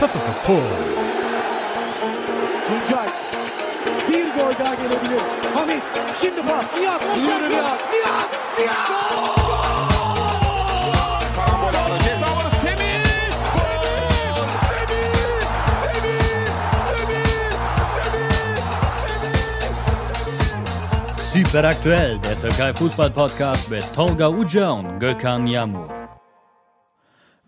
Full. Tuncay. Bir gol daha gelebilir. Hamit. Şimdi pas. Nihat. Nihat. Nihat. Nihat. Nihat. Karambol aldı. Ceza alanı Semih. Gol! Semih! Semih! Semih! Semih! Semih! Super aktuell, der Türkei Fußball Podcast mit Tolga Uca und Gökhan Yamur.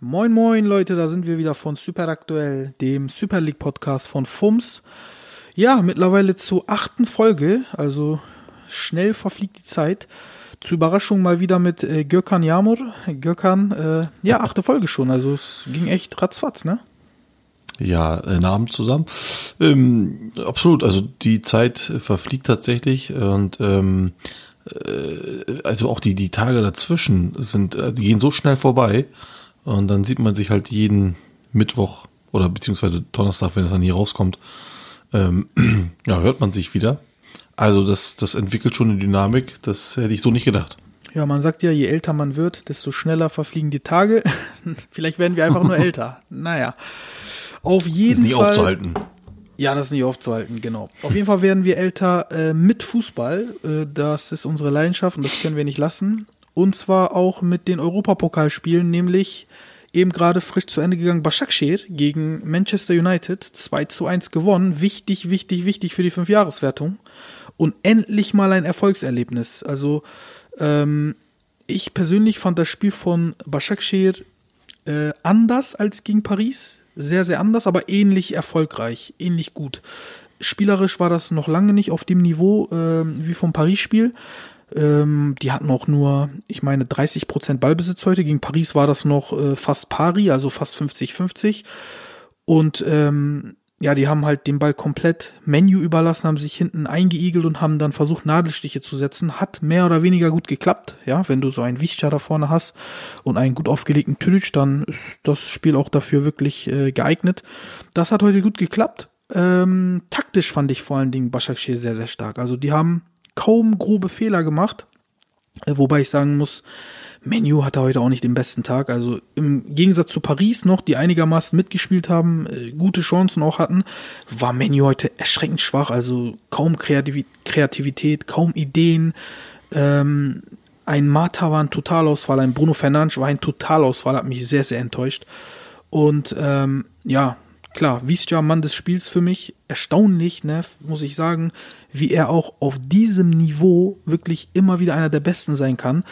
Moin moin Leute, da sind wir wieder von Super Aktuell, dem Super League Podcast von FUMS. Ja, mittlerweile zur achten Folge, also schnell verfliegt die Zeit. Zur Überraschung mal wieder mit äh, Gökhan Yamur. Gökhan, äh, ja, achte Folge schon, also es ging echt ratzfatz, ne? Ja, äh, Namen zusammen. Ähm, absolut, also die Zeit verfliegt tatsächlich und ähm, äh, also auch die, die Tage dazwischen sind, äh, die gehen so schnell vorbei und dann sieht man sich halt jeden Mittwoch oder beziehungsweise Donnerstag, wenn es dann hier rauskommt, ähm, ja, hört man sich wieder. Also das, das entwickelt schon eine Dynamik, das hätte ich so nicht gedacht. Ja, man sagt ja, je älter man wird, desto schneller verfliegen die Tage. Vielleicht werden wir einfach nur älter. Naja. Auf jeden Ist nicht Fall. aufzuhalten. Ja, das ist nicht aufzuhalten, genau. Auf jeden Fall werden wir älter äh, mit Fußball. Äh, das ist unsere Leidenschaft und das können wir nicht lassen. Und zwar auch mit den Europapokalspielen, nämlich eben gerade frisch zu Ende gegangen Başakşehir gegen Manchester United 2 zu 1 gewonnen. Wichtig, wichtig, wichtig für die Fünfjahreswertung. Und endlich mal ein Erfolgserlebnis. Also ähm, ich persönlich fand das Spiel von Başakşehir äh, anders als gegen Paris. Sehr, sehr anders, aber ähnlich erfolgreich, ähnlich gut. Spielerisch war das noch lange nicht auf dem Niveau ähm, wie vom Paris-Spiel. Ähm, die hatten auch nur, ich meine, 30% Ballbesitz heute. Gegen Paris war das noch äh, fast pari, also fast 50-50. Und ähm, ja, die haben halt den Ball komplett Menu überlassen, haben sich hinten eingeigelt und haben dann versucht, Nadelstiche zu setzen. Hat mehr oder weniger gut geklappt. Ja, wenn du so einen Wichcha da vorne hast und einen gut aufgelegten Tüdic, dann ist das Spiel auch dafür wirklich äh, geeignet. Das hat heute gut geklappt. Ähm, taktisch fand ich vor allen Dingen Başakşehir sehr, sehr stark. Also die haben kaum grobe Fehler gemacht. Äh, wobei ich sagen muss, Menu hatte heute auch nicht den besten Tag. Also im Gegensatz zu Paris noch, die einigermaßen mitgespielt haben, äh, gute Chancen auch hatten, war Menu heute erschreckend schwach. Also kaum Kreativ Kreativität, kaum Ideen. Ähm, ein Mata war ein Totalausfall, ein Bruno Fernandes war ein Totalausfall, hat mich sehr, sehr enttäuscht. Und ähm, ja, klar, Wiesja, Mann des Spiels für mich. Erstaunlich, ne, muss ich sagen, wie er auch auf diesem Niveau wirklich immer wieder einer der Besten sein kann.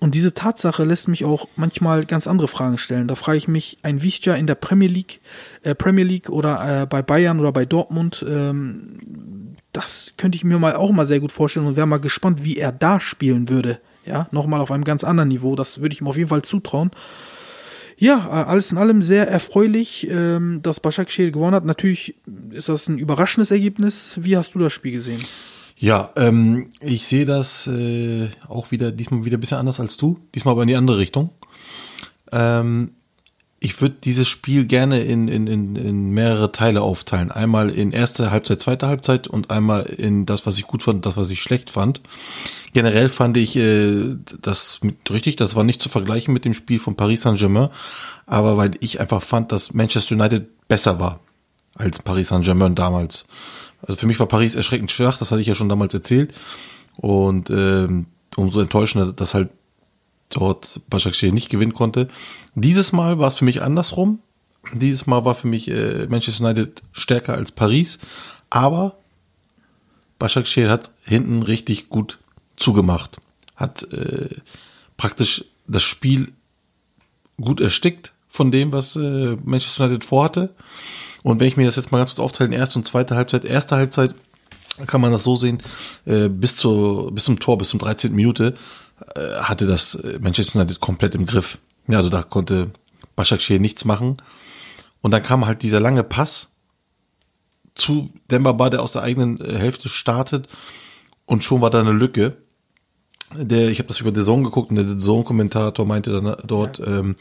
Und diese Tatsache lässt mich auch manchmal ganz andere Fragen stellen. Da frage ich mich, ein Wiesja in der Premier League, äh, Premier League oder äh, bei Bayern oder bei Dortmund, ähm, das könnte ich mir mal auch mal sehr gut vorstellen und wäre mal gespannt, wie er da spielen würde. Ja, nochmal auf einem ganz anderen Niveau. Das würde ich ihm auf jeden Fall zutrauen. Ja, äh, alles in allem sehr erfreulich, ähm, dass Başakşehir gewonnen hat. Natürlich ist das ein überraschendes Ergebnis. Wie hast du das Spiel gesehen? Ja, ähm, ich sehe das äh, auch wieder, diesmal wieder ein bisschen anders als du, diesmal aber in die andere Richtung. Ähm, ich würde dieses Spiel gerne in, in, in, in mehrere Teile aufteilen. Einmal in erste Halbzeit, zweite Halbzeit und einmal in das, was ich gut fand und das, was ich schlecht fand. Generell fand ich äh, das mit, richtig, das war nicht zu vergleichen mit dem Spiel von Paris Saint-Germain, aber weil ich einfach fand, dass Manchester United besser war als Paris Saint-Germain damals. Also für mich war Paris erschreckend schwach, das hatte ich ja schon damals erzählt. Und ähm, umso enttäuschender, dass halt dort Başakşehir nicht gewinnen konnte. Dieses Mal war es für mich andersrum. Dieses Mal war für mich äh, Manchester United stärker als Paris. Aber Başakşehir hat hinten richtig gut zugemacht. Hat äh, praktisch das Spiel gut erstickt von dem, was äh, Manchester United vorhatte. Und wenn ich mir das jetzt mal ganz kurz aufteilen, erste und zweite Halbzeit, erste Halbzeit kann man das so sehen, äh, bis, zu, bis zum Tor, bis zum 13. Minute hatte das äh, Manchester United komplett im Griff. Ja, also da konnte Başakşehir nichts machen. Und dann kam halt dieser lange Pass zu Dembaba, der aus der eigenen äh, Hälfte startet und schon war da eine Lücke. Der, ich habe das über The Zone geguckt und der The Zone-Kommentator meinte dann dort, ja. ähm,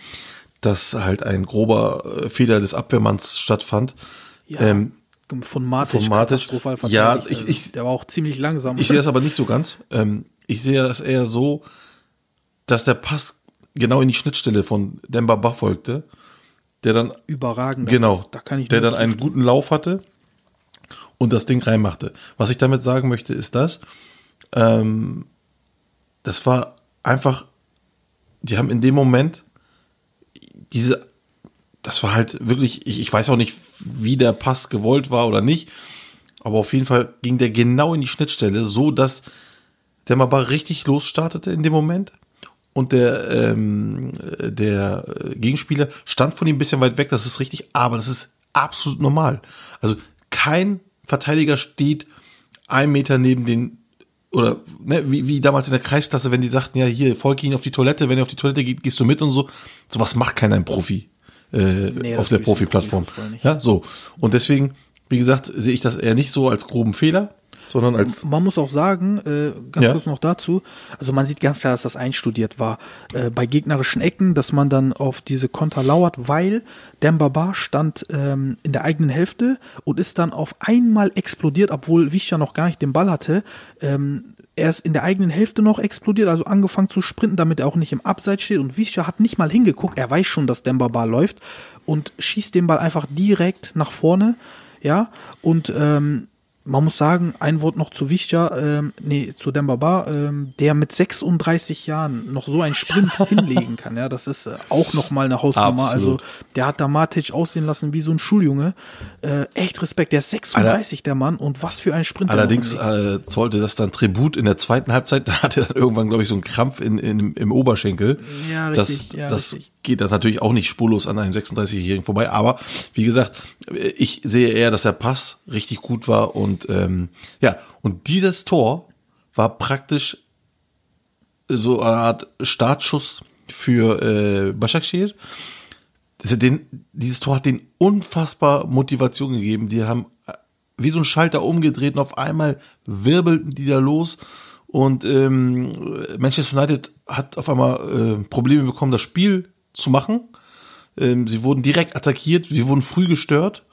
dass halt ein grober äh, Fehler des Abwehrmanns stattfand. Ja. Ähm, von Matic, von Matic ja, ich, also, ich, der war auch ziemlich langsam. Ich sehe das aber nicht so ganz. Ähm, ich sehe das eher so, dass der Pass genau in die Schnittstelle von Dembaba folgte der dann Überragend. Genau. Da kann ich der dann einen guten Lauf hatte und das Ding reinmachte. Was ich damit sagen möchte, ist das, ähm, das war einfach, die haben in dem Moment diese, das war halt wirklich, ich, ich weiß auch nicht, wie der Pass gewollt war oder nicht, aber auf jeden Fall ging der genau in die Schnittstelle, so dass der Mabar richtig losstartete in dem Moment und der, ähm, der Gegenspieler stand von ihm ein bisschen weit weg, das ist richtig, aber das ist absolut normal. Also kein Verteidiger steht ein Meter neben den oder ne, wie, wie damals in der Kreisklasse, wenn die sagten, ja, hier, folge ihn auf die Toilette, wenn er auf die Toilette geht, gehst du mit und so. Sowas macht keiner ein Profi äh, Nee, auf der Profi-Plattform. Ja, so. Und deswegen, wie gesagt, sehe ich das eher nicht so als groben Fehler, sondern als Man muss auch sagen, äh, ganz Ja. kurz noch dazu, also man sieht ganz klar, dass das einstudiert war. Äh, bei gegnerischen Ecken, dass man dann auf diese Konter lauert, weil Dembaba stand ähm, in der eigenen Hälfte und ist dann auf einmal explodiert, obwohl Wischer noch gar nicht den Ball hatte. Ähm, er ist in der eigenen Hälfte noch explodiert, also angefangen zu sprinten, damit er auch nicht im Abseits steht. Und Wischer hat nicht mal hingeguckt, er weiß schon, dass Dembaba läuft und schießt den Ball einfach direkt nach vorne. Ja, und ähm, man muss sagen, ein Wort noch zu Wichja, ähm, nee, zu Dembaba, ähm, der mit 36 Jahren noch so einen Sprint hinlegen kann. Ja, das ist äh, auch noch mal eine Hausnummer. Absolut. Also der hat da Matic aussehen lassen wie so ein Schuljunge. Äh, echt Respekt. Der ist 36, der Mann, und was für ein Sprint. Allerdings äh, zollte das dann Tribut in der zweiten Halbzeit. Da hatte er dann irgendwann, glaube ich, so einen Krampf in, in, im Oberschenkel. Ja, das richtig, ja, das richtig. Geht das natürlich auch nicht spurlos an einem 36-Jährigen vorbei. Aber wie gesagt, ich sehe eher, dass der Pass richtig gut war. Und ähm, ja, und dieses Tor war praktisch so eine Art Startschuss für äh, Başakşehir. Den, dieses Tor hat denen unfassbar Motivation gegeben. Die haben äh, wie so ein Schalter umgedreht und auf einmal wirbelten die da los. Und ähm, Manchester United hat auf einmal äh, Probleme bekommen, das Spiel zu machen. Ähm, sie wurden direkt attackiert, sie wurden früh gestört,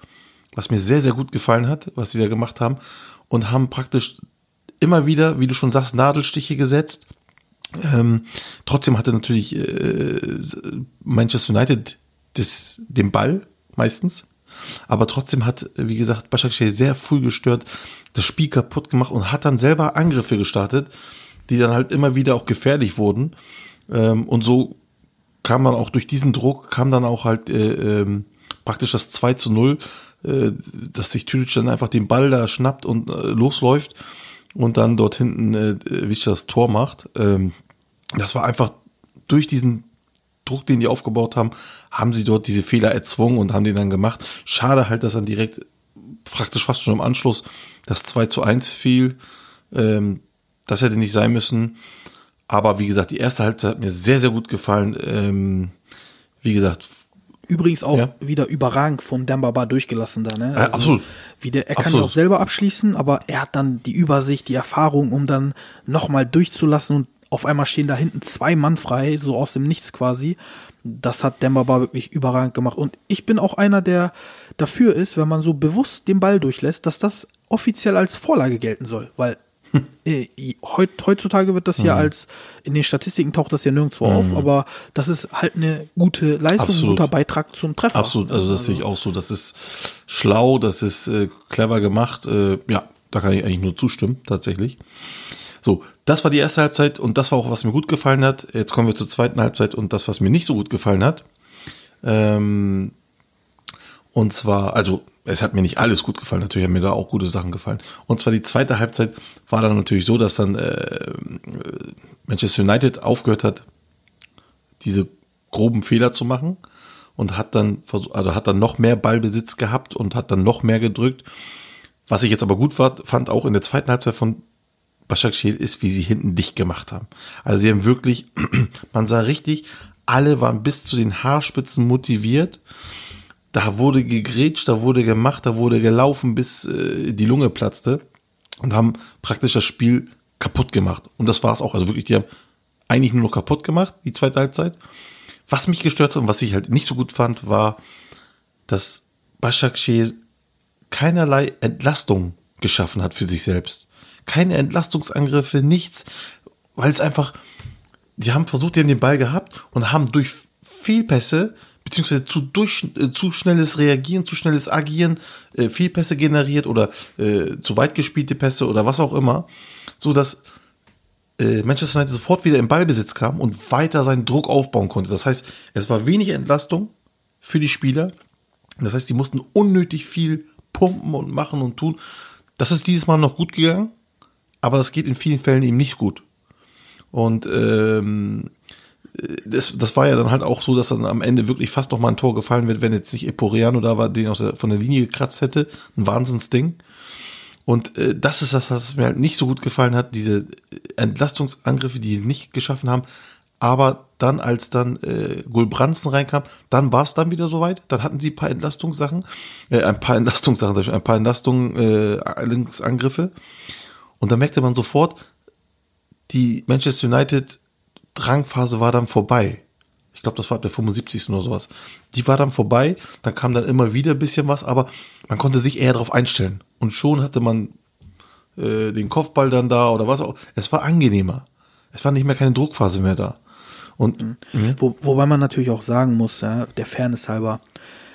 was mir sehr, sehr gut gefallen hat, was sie da gemacht haben. Und haben praktisch immer wieder, wie du schon sagst, Nadelstiche gesetzt. Ähm, trotzdem hatte natürlich äh, Manchester United das, den Ball meistens. Aber trotzdem hat, wie gesagt, Başakşehir sehr früh gestört, das Spiel kaputt gemacht und hat dann selber Angriffe gestartet, die dann halt immer wieder auch gefährlich wurden. Ähm, und so kam man auch durch diesen Druck, kam dann auch halt äh, ähm, praktisch das 2 zu 0, äh, dass sich Tüdic dann einfach den Ball da schnappt und äh, losläuft und dann dort hinten äh, Wischer das Tor macht. Ähm, das war einfach durch diesen Druck, den die aufgebaut haben, haben sie dort diese Fehler erzwungen und haben den dann gemacht. Schade halt, dass dann direkt praktisch fast schon im Anschluss das 2 zu 1 fiel. Ähm, das hätte nicht sein müssen. Aber wie gesagt, die erste Halbzeit hat mir sehr, sehr gut gefallen. Ähm, wie gesagt, Übrigens auch Ja. wieder überragend von Dembaba durchgelassen da, ne? Ja, absolut. Wie der, er kann Absolut. auch selber abschließen, aber er hat dann die Übersicht, die Erfahrung, um dann nochmal durchzulassen und auf einmal stehen da hinten zwei Mann frei, so aus dem Nichts quasi. Das hat Dembaba wirklich überragend gemacht. Und ich bin auch einer, der dafür ist, wenn man so bewusst den Ball durchlässt, dass das offiziell als Vorlage gelten soll. Weil heutzutage wird das ja Mhm. als, in den Statistiken taucht das ja nirgendwo auf, aber das ist halt eine gute Leistung, ein Absolut. guter Beitrag zum Treffer. absolut, also das sehe ich auch so. Das ist schlau, das ist äh, clever gemacht. Äh, ja, da kann ich eigentlich nur zustimmen, tatsächlich. So, das war die erste Halbzeit und das war auch, was mir gut gefallen hat. Jetzt kommen wir zur zweiten Halbzeit und das, was mir nicht so gut gefallen hat. Ähm, und zwar, also es hat mir nicht alles gut gefallen, natürlich haben mir da auch gute Sachen gefallen. Und zwar die zweite Halbzeit war dann natürlich so, dass dann äh, Manchester United aufgehört hat, diese groben Fehler zu machen und hat dann also hat dann noch mehr Ballbesitz gehabt und hat dann noch mehr gedrückt. Was ich jetzt aber gut fand, fand auch in der zweiten Halbzeit von Başakşehir ist, wie sie hinten dicht gemacht haben. Also sie haben wirklich, man sah richtig, alle waren bis zu den Haarspitzen motiviert. Da wurde gegrätscht, da wurde gemacht, da wurde gelaufen, bis äh, die Lunge platzte und haben praktisch das Spiel kaputt gemacht. Und das war es auch. Also wirklich, die haben eigentlich nur noch kaputt gemacht, die zweite Halbzeit. Was mich gestört hat und was ich halt nicht so gut fand, war, dass Başakşehir keinerlei Entlastung geschaffen hat für sich selbst. Keine Entlastungsangriffe, nichts, weil es einfach, die haben versucht, die haben den Ball gehabt und haben durch Fehlpässe, beziehungsweise zu, durch, äh, zu schnelles Reagieren, zu schnelles Agieren, äh, Fehlpässe generiert oder äh, zu weit gespielte Pässe oder was auch immer, so dass äh, Manchester United sofort wieder im Ballbesitz kam und weiter seinen Druck aufbauen konnte. Das heißt, es war wenig Entlastung für die Spieler. Das heißt, sie mussten unnötig viel pumpen und machen und tun. Das ist dieses Mal noch gut gegangen, aber das geht in vielen Fällen eben nicht gut. Und ähm, das, das war ja dann halt auch so, dass dann am Ende wirklich fast noch mal ein Tor gefallen wird, wenn jetzt nicht Eporiano da war, den aus der, von der Linie gekratzt hätte. Ein Wahnsinnsding. Und äh, das ist das, was mir halt nicht so gut gefallen hat, diese Entlastungsangriffe, die sie nicht geschaffen haben. Aber dann, als dann äh, Gulbranzen reinkam, dann war es dann wieder soweit. Dann hatten sie ein paar Entlastungssachen, äh, ein paar Entlastungssachen, ein paar Entlastungen, äh, Linksangriffe. Und da merkte man sofort, die Manchester United Drangphase war dann vorbei. Ich glaube, das war ab der 75. oder sowas. Die war dann vorbei, dann kam dann immer wieder ein bisschen was, aber man konnte sich eher darauf einstellen. Und schon hatte man äh, den Kopfball dann da oder was auch. Es war angenehmer. Es war nicht mehr keine Druckphase mehr da. Und mhm. Wo, wobei man natürlich auch sagen muss, ja, der Fairness halber,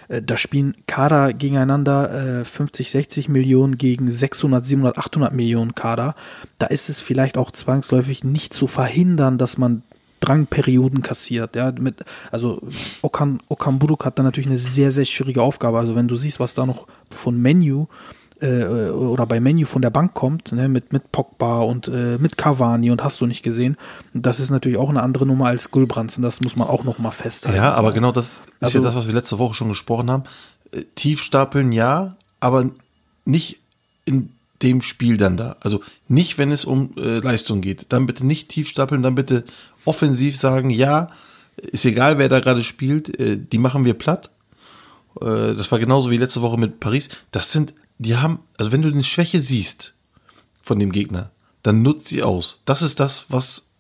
da spielen Kader gegeneinander, äh, 50, 60 Millionen gegen 600, 700, 800 Millionen Kader. Da ist es vielleicht auch zwangsläufig nicht zu verhindern, dass man Drangperioden kassiert. Ja, mit, also Okan, Okan Buruk hat da natürlich eine sehr, sehr schwierige Aufgabe. Also wenn du siehst, was da noch von Menu äh, oder bei Menu von der Bank kommt, ne, mit, mit Pogba und äh, mit Cavani und hast du nicht gesehen. Das ist natürlich auch eine andere Nummer als Gulbranzen, das muss man auch noch mal festhalten. Ja, aber genau das ist also, ja das, was wir letzte Woche schon gesprochen haben. Äh, Tiefstapeln ja, aber nicht in dem Spiel dann da. Also nicht, wenn es um äh, Leistung geht. Dann bitte nicht tiefstapeln, dann bitte offensiv sagen, ja, ist egal, wer da gerade spielt, äh, die machen wir platt. Äh, das war genauso wie letzte Woche mit Paris. Das sind die haben, also wenn du eine Schwäche siehst von dem Gegner, dann nutzt sie aus. Das ist das, was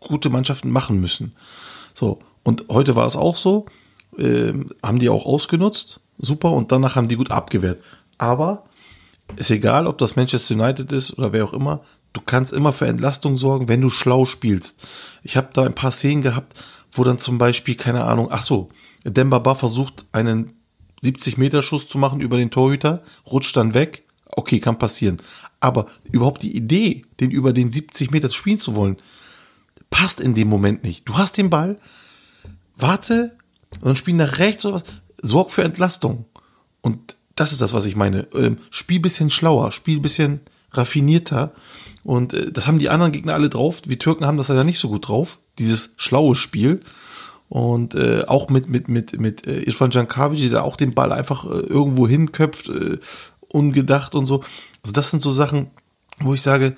gute Mannschaften machen müssen. So, und heute war es auch so, äh, haben die auch ausgenutzt, super, und danach haben die gut abgewehrt. Aber ist egal, ob das Manchester United ist oder wer auch immer, du kannst immer für Entlastung sorgen, wenn du schlau spielst. Ich habe da ein paar Szenen gehabt, wo dann zum Beispiel, keine Ahnung, ach so, Demba Ba versucht, einen 70 Meter Schuss zu machen über den Torhüter, rutscht dann weg. Okay, kann passieren. Aber überhaupt die Idee, den über den 70 Meter spielen zu wollen, passt in dem Moment nicht. Du hast den Ball, warte, und dann spielen nach rechts oder was. Sorg für Entlastung. Und das ist das, was ich meine. Ähm, spiel bisschen schlauer, spiel bisschen raffinierter. Und äh, das haben die anderen Gegner alle drauf. Wir Türken haben das leider nicht so gut drauf. Dieses schlaue Spiel. Und äh, auch mit, mit, mit, mit äh, Irfan Jankavic, der auch den Ball einfach äh, irgendwo hinköpft, äh, ungedacht und so. Also das sind so Sachen, wo ich sage,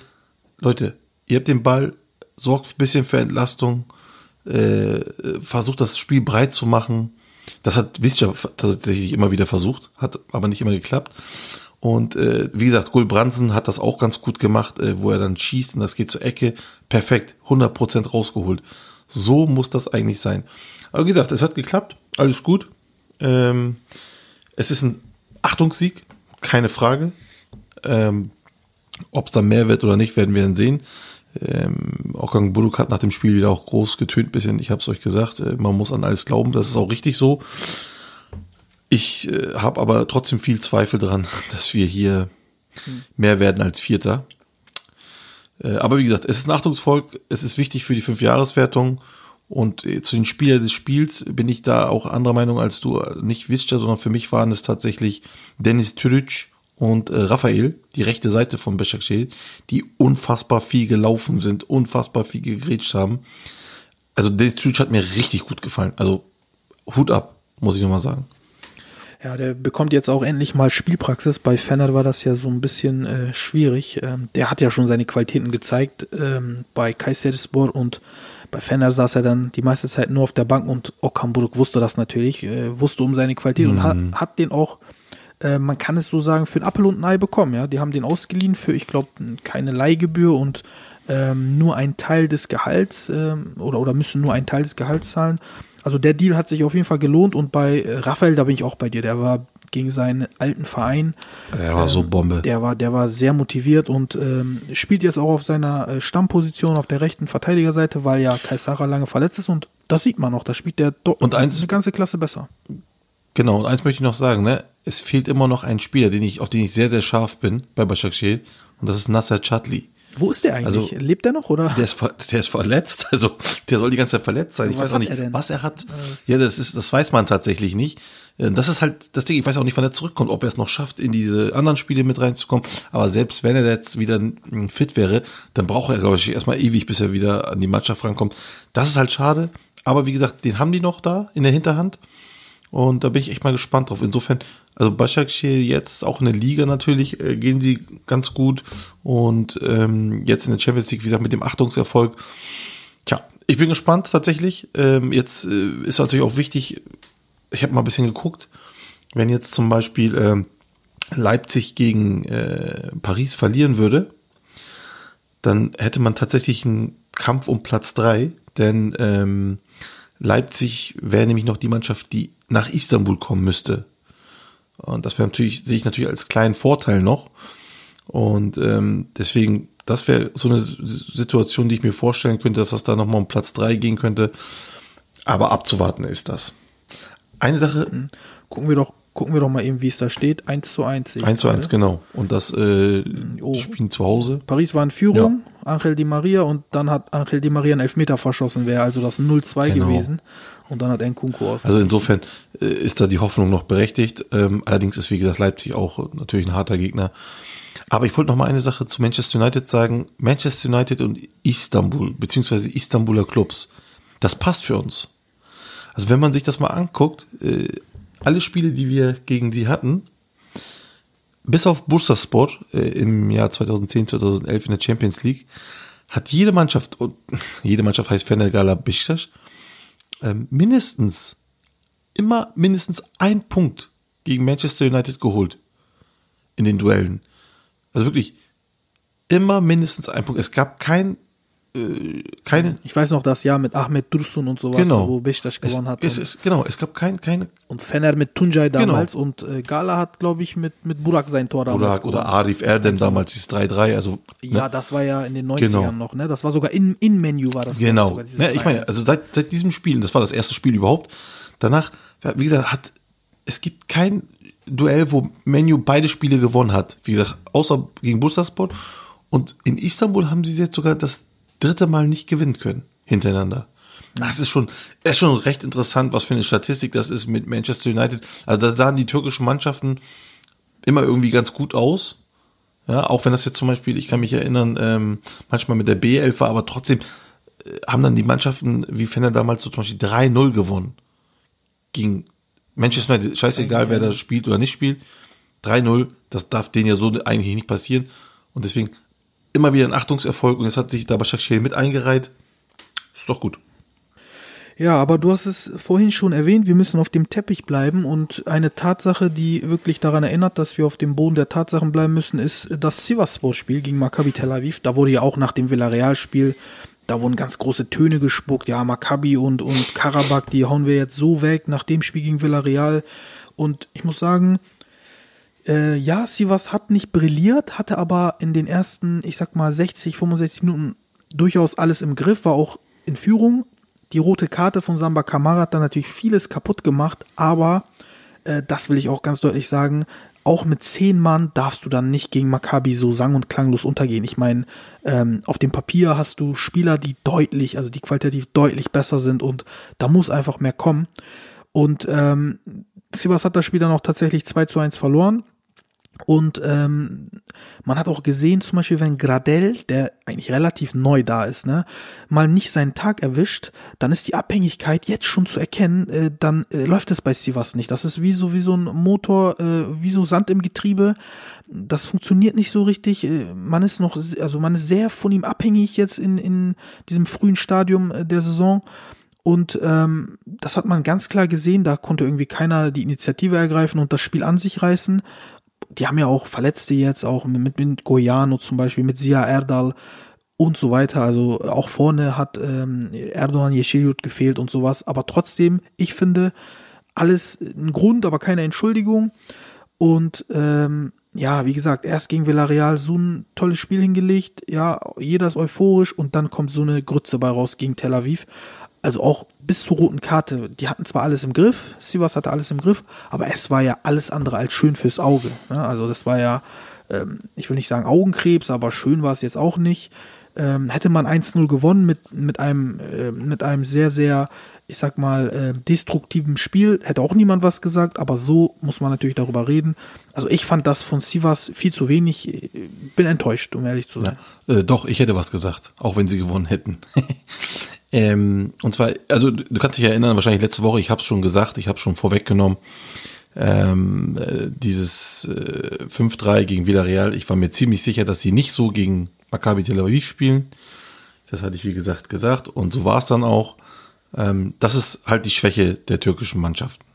Leute, ihr habt den Ball, sorgt ein bisschen für Entlastung, äh, versucht das Spiel breit zu machen. Das hat Wischer tatsächlich immer wieder versucht, hat aber nicht immer geklappt. Und äh, wie gesagt, Gulbransen hat das auch ganz gut gemacht, äh, wo er dann schießt und das geht zur Ecke. Perfekt, 100% rausgeholt. So muss das eigentlich sein. Aber wie gesagt, es hat geklappt, alles gut. Ähm, es ist ein Achtungssieg, keine Frage. Ähm, Ob es dann mehr wird oder nicht, werden wir dann sehen. Ähm, Okan Buruk hat nach dem Spiel wieder auch groß getönt, bisschen, ich habe es euch gesagt, äh, man muss an alles glauben, das ist auch richtig so. Ich äh, habe aber trotzdem viel Zweifel dran, dass wir hier mehr werden als Vierter. Äh, aber wie gesagt, es ist ein Achtungsvolk, es ist wichtig für die Fünfjahreswertung und äh, zu den Spielern des Spiels bin ich da auch anderer Meinung als du. Nicht Visca, sondern für mich waren es tatsächlich Dennis Türic und äh, Raphael, die rechte Seite von Beşiktaş, die unfassbar viel gelaufen sind, unfassbar viel gegrätscht haben. Also Dennis Türic hat mir richtig gut gefallen. Also Hut ab, muss ich nochmal sagen. Ja, der bekommt jetzt auch endlich mal Spielpraxis. Bei Fennert war das ja so ein bisschen äh, schwierig. Ähm, der hat ja schon seine Qualitäten gezeigt ähm, bei Kayserispor und bei Fennert saß er dann die meiste Zeit nur auf der Bank und Okamburg wusste das natürlich, äh, wusste um seine Qualität mhm. und hat, hat den auch, äh, man kann es so sagen, für ein Appel und ein Ei bekommen. Ja, die haben den ausgeliehen für, ich glaube, keine Leihgebühr und ähm, nur ein Teil des Gehalts ähm, oder oder müssen nur einen Teil des Gehalts zahlen. Also der Deal hat sich auf jeden Fall gelohnt und bei äh, Raphael, da bin ich auch bei dir, der war gegen seinen alten Verein. Der war ähm, so Bombe. Der war, der war sehr motiviert und ähm, spielt jetzt auch auf seiner äh, Stammposition auf der rechten Verteidigerseite, weil ja Kaisara lange verletzt ist und Das sieht man noch, da spielt der Do Und eins- eine ganze Klasse besser. Genau, und eins möchte ich noch sagen, ne? Es fehlt immer noch ein Spieler, den ich, auf den ich sehr, sehr scharf bin bei Başakşehir. Und das ist Nasser Chatli. Wo ist der eigentlich? Also- Lebt der noch oder? Der ist, der ist verletzt, also der soll die ganze Zeit verletzt sein. Ich Was weiß auch nicht, er was er hat. Ja, das ist, das weiß man tatsächlich nicht. Äh, Das ist halt das Ding. Ich weiß auch nicht, wann er zurückkommt, ob er es noch schafft, in diese anderen Spiele mit reinzukommen. Aber selbst wenn er jetzt wieder mm, fit wäre, dann braucht er, glaube ich, erstmal ewig, bis er wieder an die Mannschaft rankommt. Das ist halt schade. Aber wie gesagt, den haben die noch da in der Hinterhand. Und da bin ich echt mal gespannt drauf. Insofern, also Başakşehir jetzt auch in der Liga natürlich, äh, gehen die ganz gut. Und ähm, jetzt in der Champions League, wie gesagt, mit dem Achtungserfolg. Tja, ich bin gespannt tatsächlich. Ähm, jetzt äh, ist natürlich auch wichtig, ich habe mal ein bisschen geguckt, wenn jetzt zum Beispiel ähm, Leipzig gegen äh, Paris verlieren würde, dann hätte man tatsächlich einen Kampf um Platz drei, denn ähm, Leipzig wäre nämlich noch die Mannschaft, die nach Istanbul kommen müsste. Und das wäre natürlich, sehe ich natürlich als kleinen Vorteil noch. Und ähm, deswegen, das wäre so eine Situation, die ich mir vorstellen könnte, dass das da nochmal um Platz drei gehen könnte. Aber abzuwarten ist das. Eine Sache, Gucken wir doch, gucken wir doch mal eben, wie es da steht. 1 zu 1. sehe ich 1 zu 1, gerade. genau. Und das äh, Oh. Spielen zu Hause. Paris war in Führung, Angel Di Maria und dann hat Angel Di Maria einen Elfmeter verschossen, wäre also das 0-2 Genau. gewesen. Und dann hat Nkunku aus. Also insofern äh, ist da die Hoffnung noch berechtigt. Ähm, allerdings ist, wie gesagt, Leipzig auch natürlich ein harter Gegner. Aber ich wollte noch mal eine Sache zu Manchester United sagen. Manchester United und Istanbul, beziehungsweise Istanbuler Clubs, das passt für uns. Also wenn man sich das mal anguckt, äh, alle Spiele, die wir gegen die hatten, bis auf Bursaspor äh, im Jahr 2010, 2011 in der Champions League, hat jede Mannschaft, und jede Mannschaft heißt Fenergala Beşiktaş, ähm, mindestens, immer mindestens ein Punkt gegen Manchester United geholt. In den Duellen. Also wirklich, immer mindestens ein Punkt. Es gab kein, äh, keine, ich weiß noch das Jahr mit Ahmed Dursun und sowas, genau. wo Beşiktaş gewonnen hat. Es, es, genau, es gab kein, keine, und Fener mit Tuncay Genau. damals und äh, Gala hat, glaube ich, mit, mit Burak sein Tor damals oder, oder. Arif Erdem damals, dieses 3-3, also, Ja, ne? das war ja in den 90ern Genau. noch, ne? Das war sogar in, in Menu war das. Genau. Ja, ich meine, 3-1. also seit, seit diesem Spiel, das war das erste Spiel überhaupt, danach, wie gesagt, hat, es gibt kein Duell, wo Menu beide Spiele gewonnen hat. Wie gesagt, außer gegen Bursaspor. Und in Istanbul haben sie jetzt sogar das dritte Mal nicht gewinnen können, hintereinander. Das ist schon, ist schon recht interessant, was für eine Statistik das ist mit Manchester United. Also da sahen die türkischen Mannschaften immer irgendwie ganz gut aus. Ja, auch wenn das jetzt zum Beispiel, ich kann mich erinnern, ähm, manchmal mit der B11 war, aber trotzdem äh, haben dann die Mannschaften wie Fener damals so zum Beispiel 3-0 gewonnen. Gegen Manchester United, scheißegal, wer da spielt oder nicht spielt. 3-0, das darf denen ja so eigentlich nicht passieren. Und deswegen immer wieder ein Achtungserfolg und jetzt hat sich da Başakşehir mit eingereiht. Ist doch gut. Ja, aber du hast es vorhin schon erwähnt, wir müssen auf dem Teppich bleiben und eine Tatsache, die wirklich daran erinnert, dass wir auf dem Boden der Tatsachen bleiben müssen, ist das Sivasspor-Spiel gegen Maccabi Tel Aviv. Da wurde ja auch nach dem Villarreal-Spiel, da wurden ganz große Töne gespuckt. Ja, Maccabi und, und Karabakh, die hauen wir jetzt so weg nach dem Spiel gegen Villarreal. Und ich muss sagen, äh, ja, Sivas hat nicht brilliert, hatte aber in den ersten, ich sag mal, 60, 65 Minuten durchaus alles im Griff, war auch in Führung. Die rote Karte von Samba Kamara hat dann natürlich vieles kaputt gemacht, aber äh, das will ich auch ganz deutlich sagen, auch mit zehn Mann darfst du dann nicht gegen Maccabi so sang- und klanglos untergehen. Ich meine, ähm, auf dem Papier hast du Spieler, die deutlich, also die qualitativ deutlich besser sind und da muss einfach mehr kommen. Und ähm, Sivas hat das Spiel dann auch tatsächlich 2 zu 1 verloren. Und ähm, man hat auch gesehen, zum Beispiel, wenn Gradel, der eigentlich relativ neu da ist, ne, mal nicht seinen Tag erwischt, dann ist die Abhängigkeit jetzt schon zu erkennen, äh, dann äh, läuft es bei Sivas nicht. Das ist wie so wie so ein Motor, äh, wie so Sand im Getriebe. Das funktioniert nicht so richtig. Äh, man ist noch, also man ist sehr von ihm abhängig jetzt in, in diesem frühen Stadium äh, der Saison. Und ähm, das hat man ganz klar gesehen, da konnte irgendwie keiner die Initiative ergreifen und das Spiel an sich reißen. Die haben ja auch Verletzte jetzt, auch mit, mit Goiano zum Beispiel, mit Sia Erdal und so weiter. Also auch vorne hat ähm, Erdogan Yeşilyurt gefehlt und sowas. Aber trotzdem, ich finde, alles ein Grund, aber keine Entschuldigung. Und ähm, ja, wie gesagt, erst gegen Villarreal so ein tolles Spiel hingelegt. Ja, jeder ist euphorisch und dann kommt so eine Grütze bei raus gegen Tel Aviv. Also auch bis zur roten Karte, die hatten zwar alles im Griff, Sivas hatte alles im Griff, aber es war ja alles andere als schön fürs Auge. Ne? Also das war ja, ähm, ich will nicht sagen Augenkrebs, aber schön war es jetzt auch nicht. Ähm, hätte man 1-0 gewonnen mit, mit, einem, äh, mit einem sehr, sehr, ich sag mal, äh, destruktiven Spiel, hätte auch niemand was gesagt, aber so muss man natürlich darüber reden. Also ich fand das von Sivas viel zu wenig, bin enttäuscht, um ehrlich zu sein. Ja, äh, doch, ich hätte was gesagt, auch wenn sie gewonnen hätten. ähm, und zwar, also du kannst dich erinnern, wahrscheinlich letzte Woche, ich habe es schon gesagt, ich habe schon vorweggenommen, ähm, äh, dieses äh, 5-3 gegen Villarreal, ich war mir ziemlich sicher, dass sie nicht so gegen Maccabi Tel Aviv spielen. Das hatte ich, wie gesagt, gesagt. Und so war es dann auch. Ähm, das ist halt die Schwäche der türkischen Mannschaften.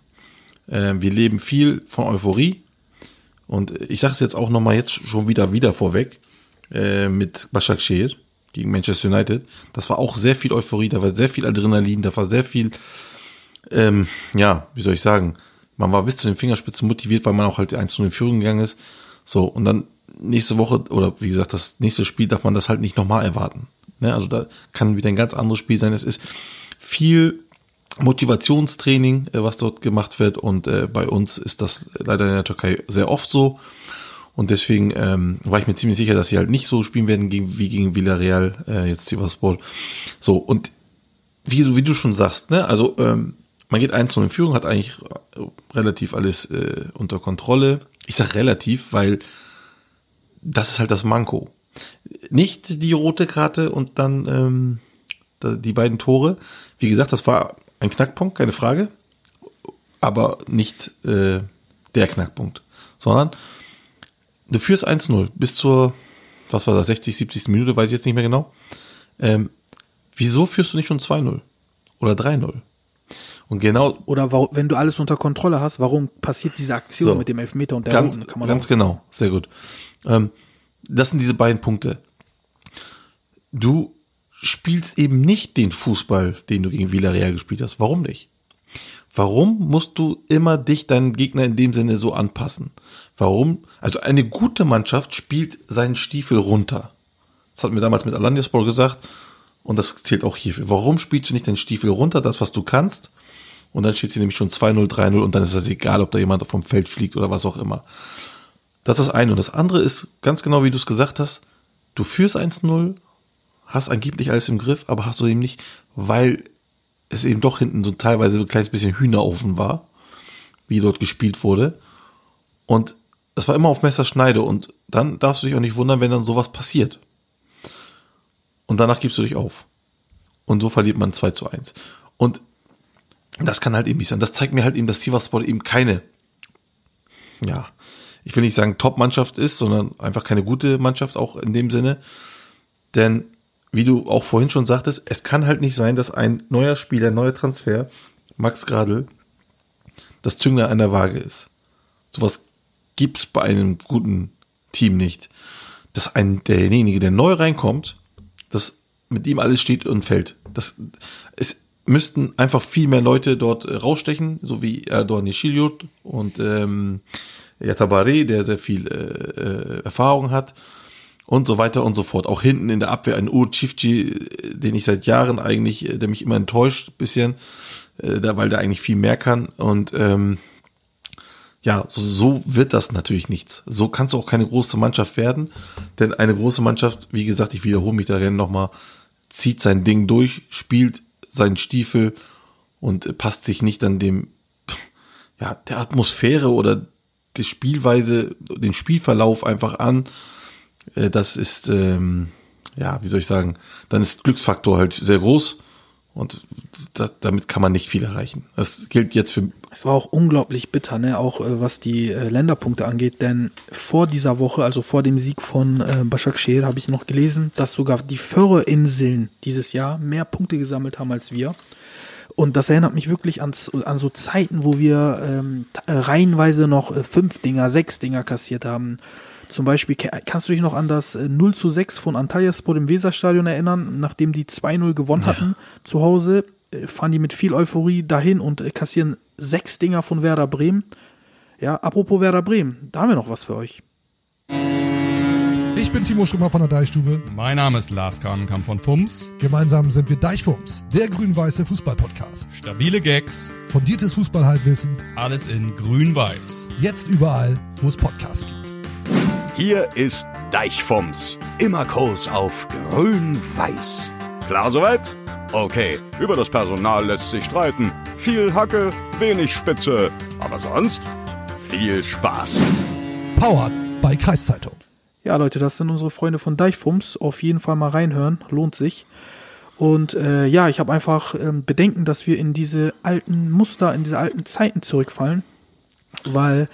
Ähm, wir leben viel von Euphorie. Und ich sage es jetzt auch nochmal jetzt schon wieder wieder vorweg äh, mit Başakşehir gegen Manchester United. Das war auch sehr viel Euphorie, da war sehr viel Adrenalin, da war sehr viel, ähm, ja, wie soll ich sagen, man war bis zu den Fingerspitzen motiviert, weil man auch halt eins zu in Führung gegangen ist. So, und dann nächste Woche oder wie gesagt, das nächste Spiel darf man das halt nicht nochmal erwarten. Ne? Also da kann wieder ein ganz anderes Spiel sein. Es ist viel Motivationstraining, äh, was dort gemacht wird und äh, bei uns ist das leider in der Türkei sehr oft so. Und deswegen ähm, war ich mir ziemlich sicher, dass sie halt nicht so spielen werden gegen, wie gegen Villarreal, äh, jetzt Sivasspor. So, und wie, wie du schon sagst, ne, also ähm, man geht eins in Führung, hat eigentlich relativ alles äh, unter Kontrolle. Ich sag relativ, weil das ist halt das Manko. Nicht die rote Karte und dann ähm, die beiden Tore. Wie gesagt, das war ein Knackpunkt, keine Frage. Aber nicht äh, der Knackpunkt. Sondern du führst 1-0 bis zur, was war das, 60, 70. Minute, weiß ich jetzt nicht mehr genau. Ähm, wieso führst du nicht schon 2-0? Oder 3-0? Und genau. Oder wenn du alles unter Kontrolle hast, warum passiert diese Aktion so, mit dem Elfmeter und der ganz, Roten? ganz genau, sehr gut. Ähm, das sind diese beiden Punkte. Du spielst eben nicht den Fußball, den du gegen Villarreal gespielt hast. Warum nicht? Warum musst du immer dich deinem Gegner in dem Sinne so anpassen? Warum? Also eine gute Mannschaft spielt seinen Stiefel runter. Das hat mir damals mit Alanyaspor gesagt und das zählt auch hierfür. Warum spielst du nicht deinen Stiefel runter, das was du kannst? Und dann steht sie nämlich schon 2-0, 3-0 und dann ist es egal, ob da jemand vom Feld fliegt oder was auch immer. Das ist das eine. Und das andere ist, ganz genau wie du es gesagt hast, du führst 1-0, hast angeblich alles im Griff, aber hast du eben nicht, weil es eben doch hinten so teilweise ein kleines bisschen Hühnerofen war, wie dort gespielt wurde. Und es war immer auf Messerschneide und dann darfst du dich auch nicht wundern, wenn dann sowas passiert. Und danach gibst du dich auf. Und so verliert man 2 zu 1. Und das kann halt eben nicht sein. Das zeigt mir halt eben, dass Sivasspor eben keine, ja, ich will nicht sagen Top-Mannschaft ist, sondern einfach keine gute Mannschaft auch in dem Sinne. Denn, wie du auch vorhin schon sagtest, es kann halt nicht sein, dass ein neuer Spieler, ein neuer Transfer, Max Gradl, das Zünglein an der Waage ist. Sowas gibt's bei einem guten Team nicht. Dass ein, derjenige, der neu reinkommt, dass mit ihm alles steht und fällt. Das, es müssten einfach viel mehr Leute dort rausstechen, so wie Erdogan Yeşilyurt und ähm, Yatabare, der sehr viel äh, äh, Erfahrung hat und so weiter und so fort. Auch hinten in der Abwehr ein Ur Chifchi, den ich seit Jahren eigentlich, der mich immer enttäuscht bisschen, äh, da, weil der eigentlich viel mehr kann und ähm, ja, so, so wird das natürlich nichts. So kannst du auch keine große Mannschaft werden, denn eine große Mannschaft, wie gesagt, ich wiederhole mich darin nochmal, zieht sein Ding durch, spielt seinen Stiefel und passt sich nicht an dem, ja, der Atmosphäre oder die Spielweise, den Spielverlauf einfach an. Äh, das ist, ähm, ja, wie soll ich sagen, dann ist Glücksfaktor halt sehr groß und das, damit kann man nicht viel erreichen. Das gilt jetzt für. Es war auch unglaublich bitter, ne? Auch äh, was die äh, Länderpunkte angeht, denn vor dieser Woche, also vor dem Sieg von äh, Başakşehir, habe ich noch gelesen, dass sogar die Föhre-Inseln dieses Jahr mehr Punkte gesammelt haben als wir. Und das erinnert mich wirklich an, an so Zeiten, wo wir ähm, äh, reihenweise noch äh, fünf Dinger, sechs Dinger kassiert haben. Zum Beispiel, kannst du dich noch an das 0 äh, zu 6 von Antalyaspor im Weserstadion erinnern, nachdem die 2-0 gewonnen hatten ja. zu Hause, äh, fahren die mit viel Euphorie dahin und kassieren sechs Dinger von Werder Bremen. Ja, apropos Werder Bremen, da haben wir noch was für euch. Ich bin Timo Schrömer von der Deichstube. Mein Name ist Lars Kranenkamp von FUMS. Gemeinsam sind wir Deichfums, der grün-weiße Fußball-Podcast. Stabile Gags, Fundiertes Fußballhalbwissen, alles in grün-weiß. jetzt überall, wo es Podcasts gibt. Hier ist Deichfums. Immer Kurs auf grün-weiß. Klar soweit? Okay, über das Personal lässt sich streiten. Viel Hacke, wenig Spitze. Aber sonst viel Spaß. Powered bei Kreiszeitung. Ja, Leute, das sind unsere Freunde von Deichfums. Auf jeden Fall mal reinhören, lohnt sich. Und äh, ja, ich habe einfach ähm, Bedenken, dass wir in diese alten Muster, in diese alten Zeiten zurückfallen. Weil äh,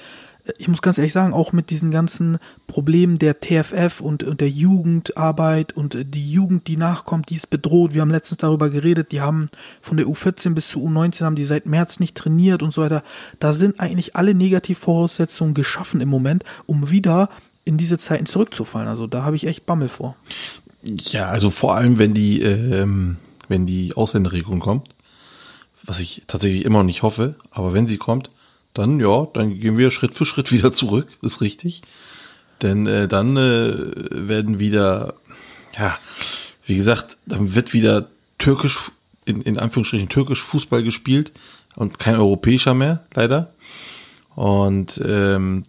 ich muss ganz ehrlich sagen, auch mit diesen ganzen Problemen der TFF und, und der Jugendarbeit und äh, die Jugend, die nachkommt, die ist bedroht. Wir haben letztens darüber geredet, die haben von der U14 bis zu U19 haben die seit März nicht trainiert und so weiter. Da sind eigentlich alle Negativvoraussetzungen geschaffen im Moment, um wieder in diese Zeiten zurückzufallen. Also da habe ich echt Bammel vor. Ja, also vor allem, wenn die, ähm, wenn die Ausländerregelung kommt, was ich tatsächlich immer noch nicht hoffe, aber wenn sie kommt, dann ja, dann gehen wir Schritt für Schritt wieder zurück, ist richtig. Denn äh, dann äh, werden wieder, ja, wie gesagt, dann wird wieder türkisch, in, in Anführungsstrichen türkisch Fußball gespielt und kein europäischer mehr, leider. Und ähm,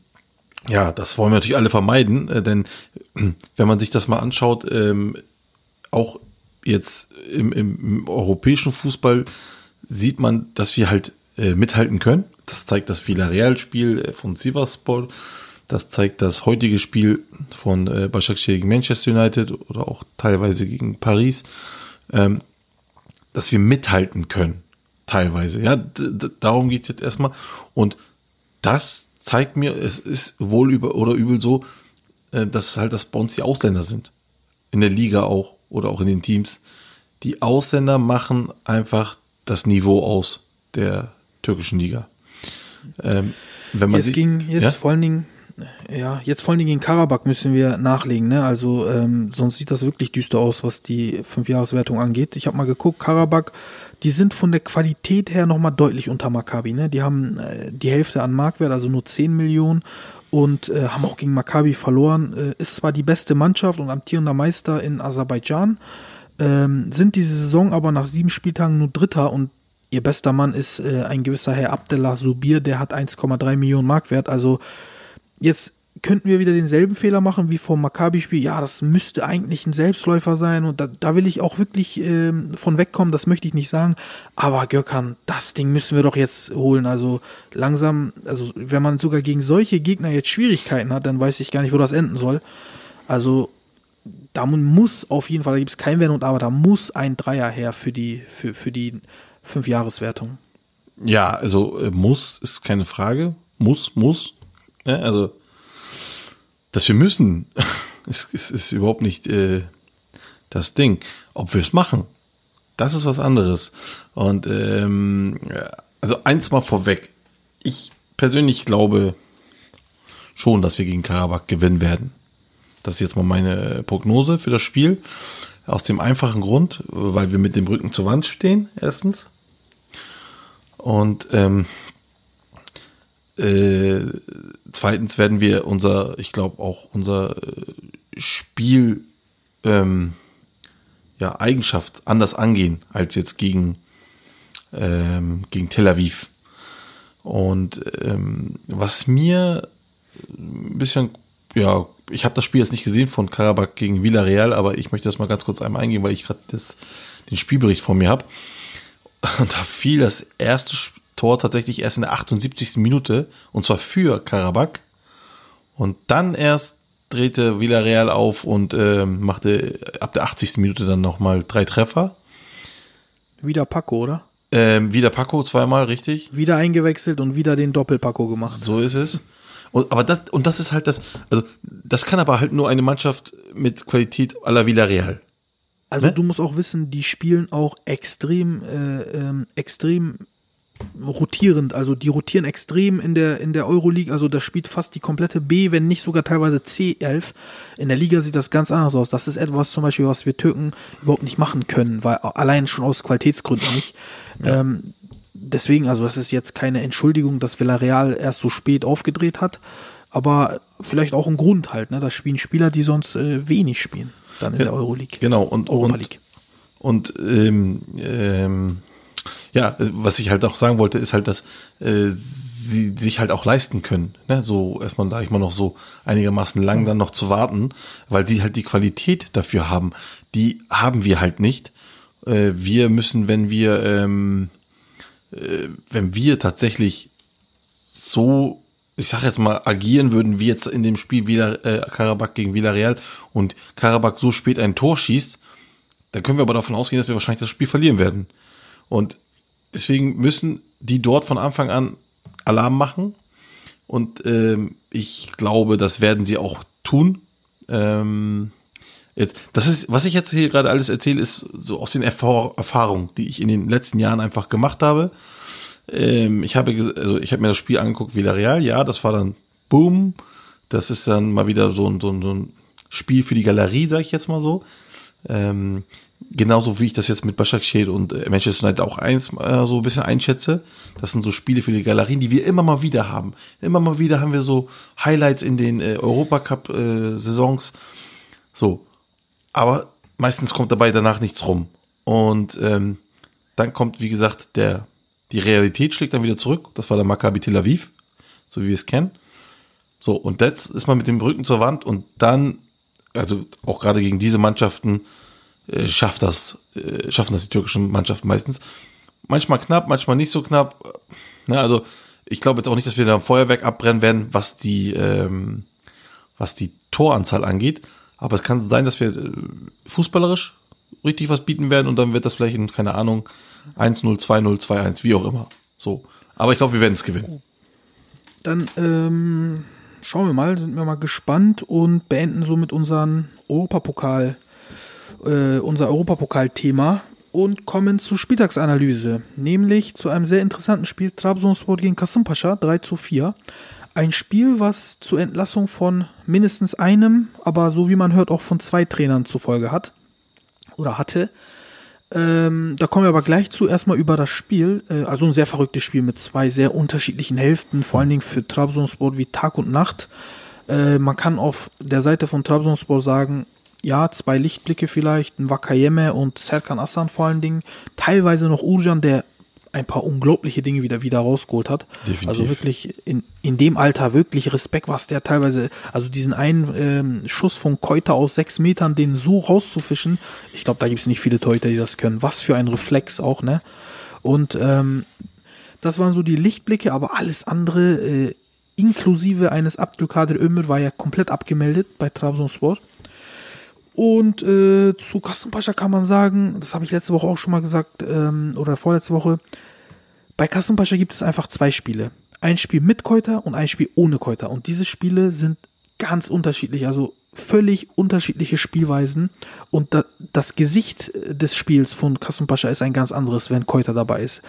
ja, das wollen wir natürlich alle vermeiden, äh, denn wenn man sich das mal anschaut, ähm, auch jetzt im, im europäischen Fußball sieht man, dass wir halt äh, mithalten können. Das zeigt das Villarreal-Spiel äh, von Sivasspor. Das zeigt das heutige Spiel von äh, Başakşehir gegen Manchester United oder auch teilweise gegen Paris, ähm, dass wir mithalten können. Teilweise. Ja, darum geht's jetzt erstmal. Und das zeigt mir, es ist wohl über oder übel so, äh, dass halt das bei uns die Ausländer sind. In der Liga auch oder auch in den Teams. Die Ausländer machen einfach das Niveau aus der türkischen Liga. Ähm, wenn man Jetzt ging, jetzt ja? vor allen Dingen, ja, jetzt vor allen Dingen gegen Karabakh müssen wir nachlegen, ne? Also ähm, sonst sieht das wirklich düster aus, was die Fünfjahreswertung angeht. Ich habe mal geguckt, Karabakh, die sind von der Qualität her nochmal deutlich unter Maccabi, ne? Die haben äh, die Hälfte an Marktwert, also nur 10 Millionen und äh, haben auch gegen Maccabi verloren. Äh, ist zwar die beste Mannschaft und amtierender Meister in Aserbaidschan, ähm, sind diese Saison aber nach sieben Spieltagen nur Dritter und ihr bester Mann ist äh, ein gewisser Herr Abdullah Subir, der hat 1,3 Millionen Marktwert. Also jetzt könnten wir wieder denselben Fehler machen wie vom Maccabi-Spiel. Ja, das müsste eigentlich ein Selbstläufer sein und da, da will ich auch wirklich ähm, von wegkommen, das möchte ich nicht sagen. Aber Gökhan, das Ding müssen wir doch jetzt holen. Also langsam, also wenn man sogar gegen solche Gegner jetzt Schwierigkeiten hat, dann weiß ich gar nicht, wo das enden soll. Also da muss auf jeden Fall, da gibt es kein Wenn und Aber, da muss ein Dreier her für die, für, für die Fünfjahreswertung. Ja, also äh, muss ist keine Frage. Muss, muss. Ja, also, dass wir müssen, ist, ist, ist überhaupt nicht äh, das Ding. Ob wir es machen, das ist was anderes. Und ähm, also eins mal vorweg. Ich persönlich glaube schon, dass wir gegen Karabakh gewinnen werden. Das ist jetzt mal meine Prognose für das Spiel. Aus dem einfachen Grund, weil wir mit dem Rücken zur Wand stehen, erstens. Und ähm, äh, zweitens werden wir unser, ich glaube auch unser äh, Spiel ähm, ja Eigenschaft anders angehen als jetzt gegen ähm, gegen Tel Aviv. Und ähm, was mir ein bisschen, ja, ich habe das Spiel jetzt nicht gesehen von Karabakh gegen Villarreal, aber ich möchte das mal ganz kurz einmal eingehen, weil ich gerade den Spielbericht vor mir habe. Und da fiel das erste Tor tatsächlich erst in der 78. Minute und zwar für Karabakh. Und dann erst drehte Villarreal auf und ähm, machte ab der 80. Minute dann nochmal drei Treffer. Wieder Paco, oder? Ähm, wieder Paco zweimal, richtig? Wieder eingewechselt und wieder den Doppelpaco gemacht. So ist es. Und, aber das, und das ist halt das, also das kann aber halt nur eine Mannschaft mit Qualität à la Villarreal. Also Ne? du musst auch wissen, die spielen auch extrem, äh, ähm, extrem rotierend. Also die rotieren extrem in der in der Euroleague. Also das spielt fast die komplette B, wenn nicht sogar teilweise C11. In der Liga sieht das ganz anders aus. Das ist etwas zum Beispiel, was wir Türken überhaupt nicht machen können, weil allein schon aus Qualitätsgründen nicht. Ähm, deswegen, also das ist jetzt keine Entschuldigung, dass Villarreal erst so spät aufgedreht hat. aber vielleicht auch ein Grund halt, ne? Da spielen Spieler, die sonst äh, wenig spielen, dann in Ja, der Euroleague. Genau, und, Europa und, League. und ähm, ähm, ja, was ich halt auch sagen wollte, ist halt, dass äh, sie sich halt auch leisten können. Ne? So erstmal, da ich mal noch so einigermaßen lang dann noch zu warten, weil sie halt die Qualität dafür haben. Die haben wir halt nicht. Äh, wir müssen, wenn wir, ähm, äh, wenn wir tatsächlich so, ich sag jetzt mal, agieren würden, wie jetzt in dem Spiel wieder äh, Karabakh gegen Villarreal und Karabakh so spät ein Tor schießt, dann können wir aber davon ausgehen, dass wir wahrscheinlich das Spiel verlieren werden. Und deswegen müssen die dort von Anfang an Alarm machen. Und ähm, ich glaube, das werden sie auch tun. Ähm, jetzt, das ist, was ich jetzt hier gerade alles erzähle, ist so aus den Erfahr Erfahrungen, die ich in den letzten Jahren einfach gemacht habe. Ähm, ich habe, also ich habe mir das Spiel angeguckt, Villarreal, ja, das war dann Boom. Das ist dann mal wieder so ein, so ein, so ein Spiel für die Galerie, sage ich jetzt mal so. Ähm, genauso wie ich das jetzt mit Başakşehir und äh, Manchester United auch eins äh, so ein bisschen einschätze. Das sind so Spiele für die Galerien, die wir immer mal wieder haben. Immer mal wieder haben wir so Highlights in den äh, Europacup äh. So, aber meistens kommt dabei danach nichts rum. Und ähm, dann kommt, wie gesagt, der die Realität schlägt dann wieder zurück. Das war der Maccabi Tel Aviv, so wie wir es kennen. So, und jetzt ist man mit dem Rücken zur Wand und dann, also auch gerade gegen diese Mannschaften, äh, schafft das, äh, schaffen das die türkischen Mannschaften meistens. Manchmal knapp, manchmal nicht so knapp. Ne, also ich glaube jetzt auch nicht, dass wir da ein Feuerwerk abbrennen werden, was die, ähm, was die Toranzahl angeht. Aber es kann sein, dass wir äh, fußballerisch richtig was bieten werden und dann wird das vielleicht in, keine Ahnung, 1-0, 2-0, 2-1, wie auch immer. So. Aber ich glaube, wir werden es gewinnen. Dann ähm, schauen wir mal, sind wir mal gespannt und beenden somit unseren Europapokal, äh, unser Europapokal-Thema und kommen zur Spieltagsanalyse, nämlich zu einem sehr interessanten Spiel Trabzonspor gegen Kasımpaşa 3 zu 4. Ein Spiel, was zur Entlassung von mindestens einem, aber so wie man hört, auch von zwei Trainern zur Folge hat oder hatte. Ähm, da kommen wir aber gleich zu. Erstmal über das Spiel. Äh, also ein sehr verrücktes Spiel mit zwei sehr unterschiedlichen Hälften, vor allen Dingen für Trabzonspor wie Tag und Nacht. Äh, man kann auf der Seite von Trabzonspor sagen, ja, zwei Lichtblicke vielleicht, ein Wakayeme und Serkan Aslan vor allen Dingen. Teilweise noch Urjan, der ein paar unglaubliche Dinge wieder wieder rausgeholt hat. Definitiv. Also wirklich in, in dem Alter wirklich Respekt, was der teilweise, also diesen einen ähm, Schuss von Keuter aus sechs Metern, den so rauszufischen, ich glaube, da gibt es nicht viele Torhüter, die das können. Was für ein Reflex auch, ne? Und ähm, das waren so die Lichtblicke, aber alles andere, äh, inklusive eines Abdülkadir Ömür, war ja komplett abgemeldet bei Trabzonspor. Und äh, zu Kassenpascha kann man sagen, das habe ich letzte Woche auch schon mal gesagt, ähm, oder vorletzte Woche, bei Kassenpascha gibt es einfach zwei Spiele. Ein Spiel mit Keuter und ein Spiel ohne Keuter. Und diese Spiele sind ganz unterschiedlich, also völlig unterschiedliche Spielweisen. Und da, das Gesicht des Spiels von Kassenpascha ist ein ganz anderes, wenn Keuter dabei ist.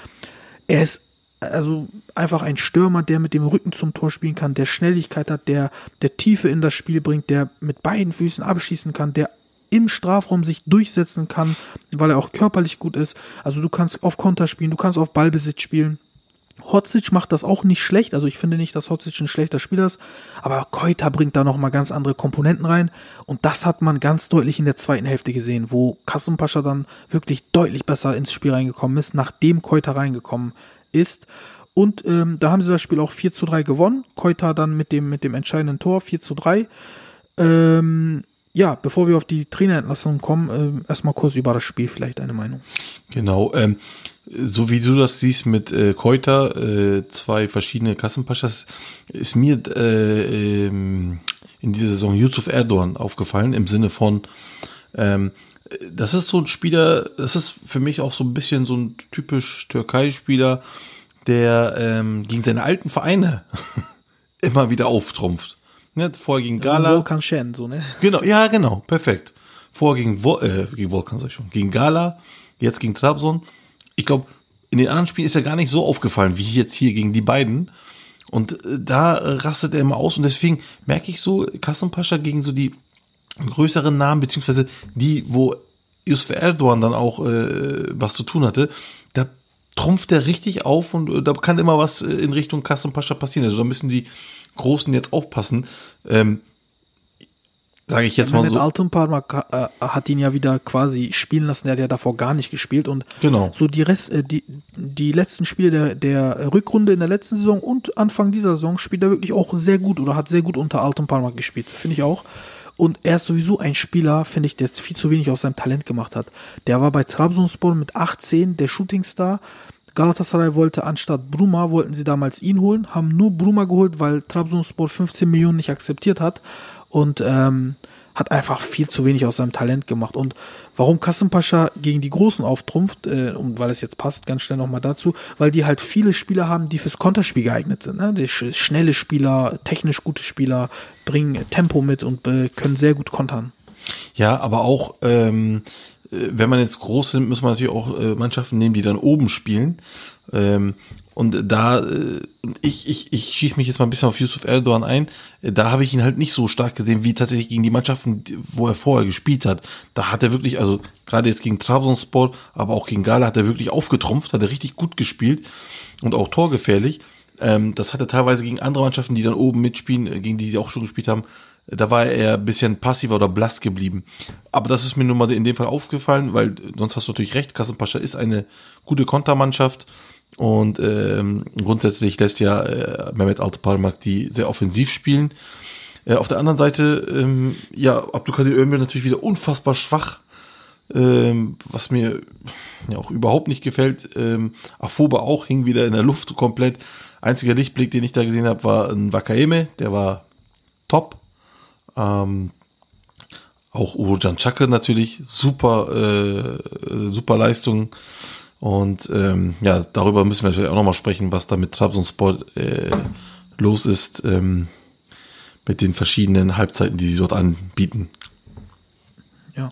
Er ist also einfach ein Stürmer, der mit dem Rücken zum Tor spielen kann, der Schnelligkeit hat, der, der Tiefe in das Spiel bringt, der mit beiden Füßen abschießen kann, der im Strafraum sich durchsetzen kann, weil er auch körperlich gut ist. Also du kannst auf Konter spielen, du kannst auf Ballbesitz spielen. Hotzic macht das auch nicht schlecht, also ich finde nicht, dass Hotzic ein schlechter Spieler ist, aber Keuta bringt da nochmal ganz andere Komponenten rein und das hat man ganz deutlich in der zweiten Hälfte gesehen, wo Kassenpascha dann wirklich deutlich besser ins Spiel reingekommen ist, nachdem Keuta reingekommen ist. Und ähm, da haben sie das Spiel auch 4 zu 3 gewonnen. Keuta dann mit dem, mit dem entscheidenden Tor 4 zu 3. Ähm, ja, bevor wir auf die Trainerentlassung kommen, äh, erstmal kurz über das Spiel vielleicht eine Meinung. Genau, ähm, so wie du das siehst mit äh, Keuter, äh, zwei verschiedene Kassenpaschas, ist mir äh, ähm, in dieser Saison Yusuf Erdogan aufgefallen, im Sinne von, ähm, das ist so ein Spieler, das ist für mich auch so ein bisschen so ein typisch Türkei-Spieler, der ähm, gegen seine alten Vereine immer wieder auftrumpft. Ne, vorher gegen Gala. Volkan Shen, so, ne? Genau, ja, genau, perfekt. Vorher gegen, Wo äh, gegen Volkan, sag ich schon, gegen Gala, jetzt gegen Trabzon. Ich glaube, in den anderen Spielen ist er gar nicht so aufgefallen, wie jetzt hier gegen die beiden. Und äh, da äh, rastet er immer aus und deswegen merke ich so, Kassenpascha gegen so die größeren Namen, beziehungsweise die, wo Yusuf Erdogan dann auch äh, was zu tun hatte, da trumpft er richtig auf und äh, da kann immer was äh, in Richtung Kassenpascha passieren. Also da müssen die Großen jetzt aufpassen. Ähm, Sage ich jetzt mal Mehmet so. Altunparmak äh, hat ihn ja wieder quasi spielen lassen. Er hat ja davor gar nicht gespielt und Genau. so die Rest, äh, die, die letzten Spiele der, der Rückrunde in der letzten Saison und Anfang dieser Saison spielt er wirklich auch sehr gut oder hat sehr gut unter Altunparmak gespielt. Finde ich auch. Und er ist sowieso ein Spieler, finde ich, der jetzt viel zu wenig aus seinem Talent gemacht hat. Der war bei Trabzonspor mit 18 der Shootingstar. Galatasaray wollte anstatt Bruma, wollten sie damals ihn holen, haben nur Bruma geholt, weil Trabzonspor 15 Millionen nicht akzeptiert hat und ähm, hat einfach viel zu wenig aus seinem Talent gemacht. Und warum Kassenpascha gegen die Großen auftrumpft, äh, und weil es jetzt passt, ganz schnell nochmal dazu, weil die halt viele Spieler haben, die fürs Konterspiel geeignet sind. Ne? Die sch schnelle Spieler, technisch gute Spieler, bringen Tempo mit und äh, können sehr gut kontern. Ja, aber auch, ähm, äh, wenn man jetzt groß sind, muss man natürlich auch äh, Mannschaften nehmen, die dann oben spielen. Ähm, und da, äh, ich, ich, ich schieße mich jetzt mal ein bisschen auf Yusuf Erdogan ein, äh, da habe ich ihn halt nicht so stark gesehen, wie tatsächlich gegen die Mannschaften, wo er vorher gespielt hat. Da hat er wirklich, also gerade jetzt gegen Trabzonspor, aber auch gegen Gala hat er wirklich aufgetrumpft, hat er richtig gut gespielt und auch torgefährlich. Ähm, das hat er teilweise gegen andere Mannschaften, die dann oben mitspielen, äh, gegen die sie auch schon gespielt haben, äh, da war er ein bisschen passiver oder blass geblieben. Aber das ist mir nun mal in dem Fall aufgefallen, weil sonst hast du natürlich recht, Kassenpascha ist eine gute Kontermannschaft und ähm, grundsätzlich lässt ja äh, Mehmet Altıparmak die sehr offensiv spielen. Äh, auf der anderen Seite, ähm, ja, Abdulkadir Ömür natürlich wieder unfassbar schwach, ähm, was mir ja auch überhaupt nicht gefällt. Ähm, Afoba auch hing wieder in der Luft komplett. Einziger Lichtblick, den ich da gesehen habe, war ein Wakaeme, der war top. Ähm, auch Urojan Chakre natürlich, super, äh, super Leistung. Und ähm, ja, darüber müssen wir natürlich auch nochmal sprechen, was da mit Trabzonspor äh, los ist, ähm, mit den verschiedenen Halbzeiten, die sie dort anbieten. Ja.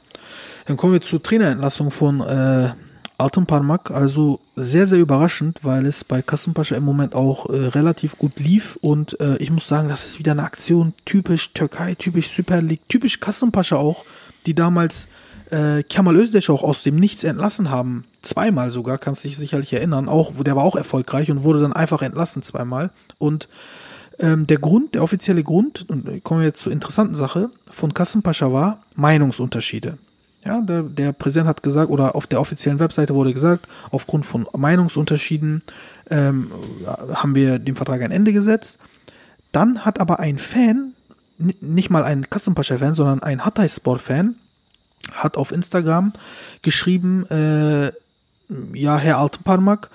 Dann kommen wir zur Trainerentlassung von äh, Altunparmak. Also sehr, sehr überraschend, weil es bei Kasımpaşa im Moment auch äh, relativ gut lief. Und äh, ich muss sagen, das ist wieder eine Aktion typisch Türkei, typisch Super League, typisch Kasımpaşa auch, die damals äh, Kemal Özdeş auch aus dem Nichts entlassen haben. Zweimal sogar, kannst dich sicherlich erinnern. Auch, der war auch erfolgreich und wurde dann einfach entlassen zweimal. Und ähm, der Grund, der offizielle Grund, und äh, kommen wir jetzt zur interessanten Sache, von Kassenpascha war Meinungsunterschiede. Ja, der, der Präsident hat gesagt, oder auf der offiziellen Webseite wurde gesagt, aufgrund von Meinungsunterschieden ähm, haben wir dem Vertrag ein Ende gesetzt. Dann hat aber ein Fan, nicht mal ein Kassenpascha-Fan, sondern ein Hatay-Sport-Fan, hat auf Instagram geschrieben, äh, ja, Herr Altenparmak,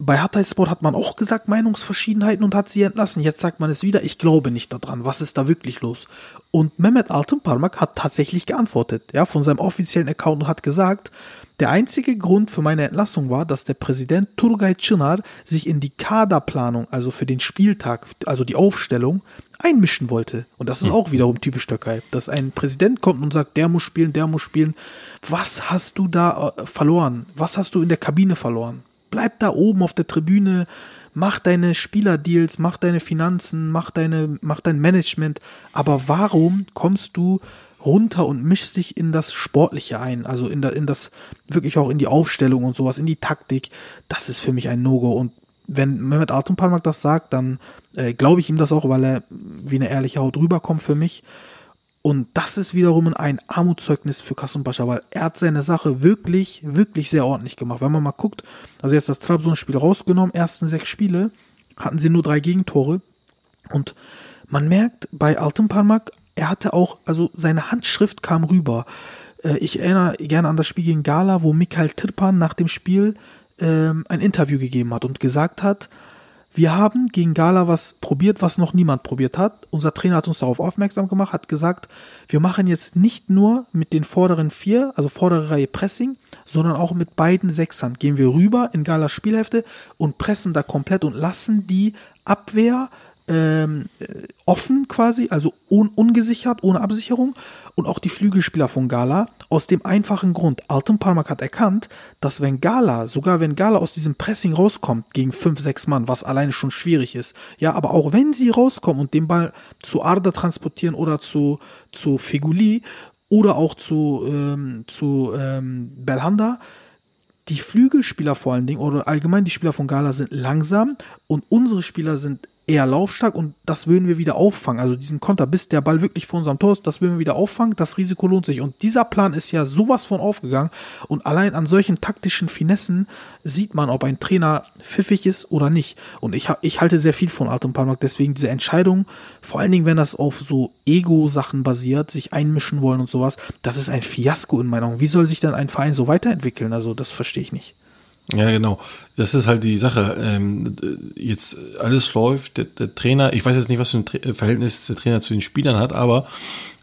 bei Hataysport hat man auch gesagt Meinungsverschiedenheiten und hat sie entlassen. Jetzt sagt man es wieder, ich glaube nicht daran. Was ist da wirklich los? Und Mehmet Altenparmak hat tatsächlich geantwortet, ja, von seinem offiziellen Account und hat gesagt, der einzige Grund für meine Entlassung war, dass der Präsident Turgay Çınar sich in die Kaderplanung, also für den Spieltag, also die Aufstellung, einmischen wollte. Und das ist auch wiederum typisch Türkei, dass ein Präsident kommt und sagt, der muss spielen, der muss spielen. Was hast du da äh, verloren? Was hast du in der Kabine verloren? Bleib da oben auf der Tribüne, mach deine Spielerdeals, mach deine Finanzen, mach deine, mach dein Management. Aber warum kommst du runter und mischst dich in das Sportliche ein? Also in, da, in das, wirklich auch in die Aufstellung und sowas, in die Taktik. Das ist für mich ein No-Go. Und wenn Mehmet Altunparmak das sagt, dann äh, glaube ich ihm das auch, weil er wie eine ehrliche Haut rüberkommt für mich. Und das ist wiederum ein Armutszeugnis für Kassumpascha, weil er hat seine Sache wirklich, wirklich sehr ordentlich gemacht. Wenn man mal guckt, also jetzt das Trabzon-Spiel rausgenommen, ersten sechs Spiele hatten sie nur drei Gegentore. Und man merkt bei Altenparmak, er hatte auch, also seine Handschrift kam rüber. Äh, Ich erinnere gerne an das Spiel gegen Gala, wo Mikhail Tirpan nach dem Spiel ähm, ein Interview gegeben hat und gesagt hat, wir haben gegen Gala was probiert, was noch niemand probiert hat. Unser Trainer hat uns darauf aufmerksam gemacht, hat gesagt, wir machen jetzt nicht nur mit den vorderen vier, also vordere Reihe Pressing, sondern auch mit beiden Sechsern. Gehen wir rüber in Galas Spielhälfte und pressen da komplett und lassen die Abwehr ähm, äh, offen quasi, also un ungesichert, ohne Absicherung und auch die Flügelspieler von Gala aus dem einfachen Grund. Alton Parmak hat erkannt, dass wenn Gala, sogar wenn Gala aus diesem Pressing rauskommt gegen fünf, sechs Mann, was alleine schon schwierig ist, ja, aber auch wenn sie rauskommen und den Ball zu Arda transportieren oder zu, zu Feguli oder auch zu, ähm, zu ähm, Belhanda, die Flügelspieler vor allen Dingen oder allgemein die Spieler von Gala sind langsam und unsere Spieler sind eher laufstark und das würden wir wieder auffangen. Also diesen Konter, bis der Ball wirklich vor unserem Tor ist, das würden wir wieder auffangen. Das Risiko lohnt sich. Und dieser Plan ist ja sowas von aufgegangen. Und allein an solchen taktischen Finessen sieht man, ob ein Trainer pfiffig ist oder nicht. Und ich, ich halte sehr viel von Artem Palmark. Deswegen diese Entscheidung, vor allen Dingen, wenn das auf so Ego-Sachen basiert, sich einmischen wollen und sowas, das ist ein Fiasko in meiner Meinung. Wie soll sich denn ein Verein so weiterentwickeln? Also das verstehe ich nicht. Ja, genau. Das ist halt die Sache. Ähm, jetzt alles läuft, der, der, Trainer, ich weiß jetzt nicht, was für ein Tra Verhältnis der Trainer zu den Spielern hat, aber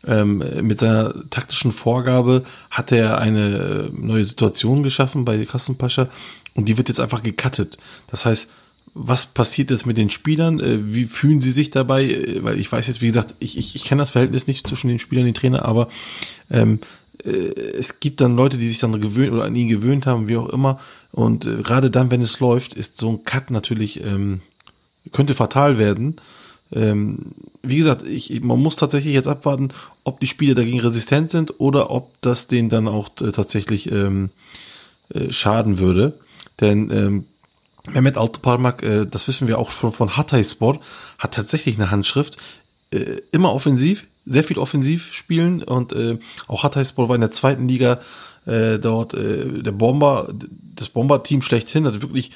ähm, mit seiner taktischen Vorgabe hat er eine neue Situation geschaffen bei Kassenpascha und die wird jetzt einfach gecuttet. Das heißt, was passiert jetzt mit den Spielern? Äh, wie fühlen sie sich dabei? Äh, weil ich weiß jetzt, wie gesagt, ich, ich, ich kenne das Verhältnis nicht zwischen den Spielern und den Trainer, aber ähm, äh, es gibt dann Leute, die sich dann gewöhnt oder an ihn gewöhnt haben, wie auch immer. Und äh, gerade dann, wenn es läuft, ist so ein Cut natürlich, ähm, könnte fatal werden. Ähm, wie gesagt, ich, man muss tatsächlich jetzt abwarten, ob die Spieler dagegen resistent sind oder ob das denen dann auch äh, tatsächlich ähm, äh, schaden würde. Denn ähm, Mehmet Altıparmak, äh, das wissen wir auch schon von Hatay Sport, hat tatsächlich eine Handschrift. Äh, immer offensiv, sehr viel offensiv spielen und äh, auch Hatayspor war in der zweiten Liga äh, dort äh, der Bomber, das Bomber-Team schlechthin, hat wirklich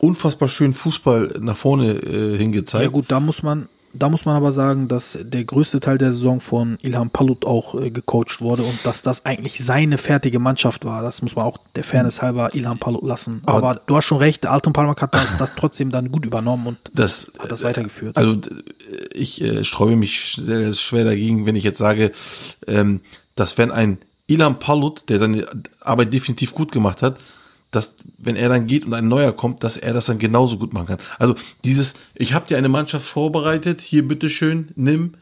unfassbar schön Fußball nach vorne äh, hingezeigt. Ja gut, da muss man da muss man aber sagen, dass der größte Teil der Saison von Ilham Palut auch äh, gecoacht wurde und dass das eigentlich seine fertige Mannschaft war. Das muss man auch der Fairness halber Ilham Palut lassen. Aber, aber du hast schon recht, Alton Palmak hat das, das, trotzdem dann gut übernommen und das, hat das weitergeführt. Also ich äh, sträube mich schwer dagegen, wenn ich jetzt sage, ähm, dass wenn ein Ilham Palut, der seine Arbeit definitiv gut gemacht hat, dass wenn er dann geht und ein neuer kommt, dass er das dann genauso gut machen kann. Also dieses, ich habe dir eine Mannschaft vorbereitet, hier bitteschön, nimm,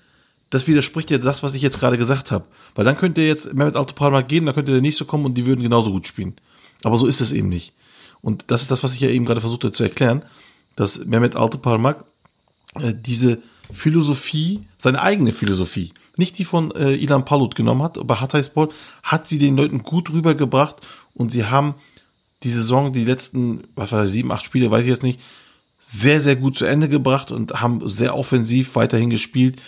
das widerspricht ja das, was ich jetzt gerade gesagt habe. Weil dann könnte jetzt Mehmet Altopalma gehen, dann könnte der nächste kommen und die würden genauso gut spielen. Aber so ist es eben nicht. Und das ist das, was ich ja eben gerade versuchte zu erklären, dass Mehmet Altıparmak äh, diese Philosophie, seine eigene Philosophie, nicht die von äh, Ilan Palut genommen hat, aber Hatayspor hat sie den Leuten gut rübergebracht und sie haben die Saison, die letzten, was war das, sieben, acht Spiele, weiß ich jetzt nicht, sehr, sehr gut zu Ende gebracht und haben sehr offensiv weiterhin gespielt.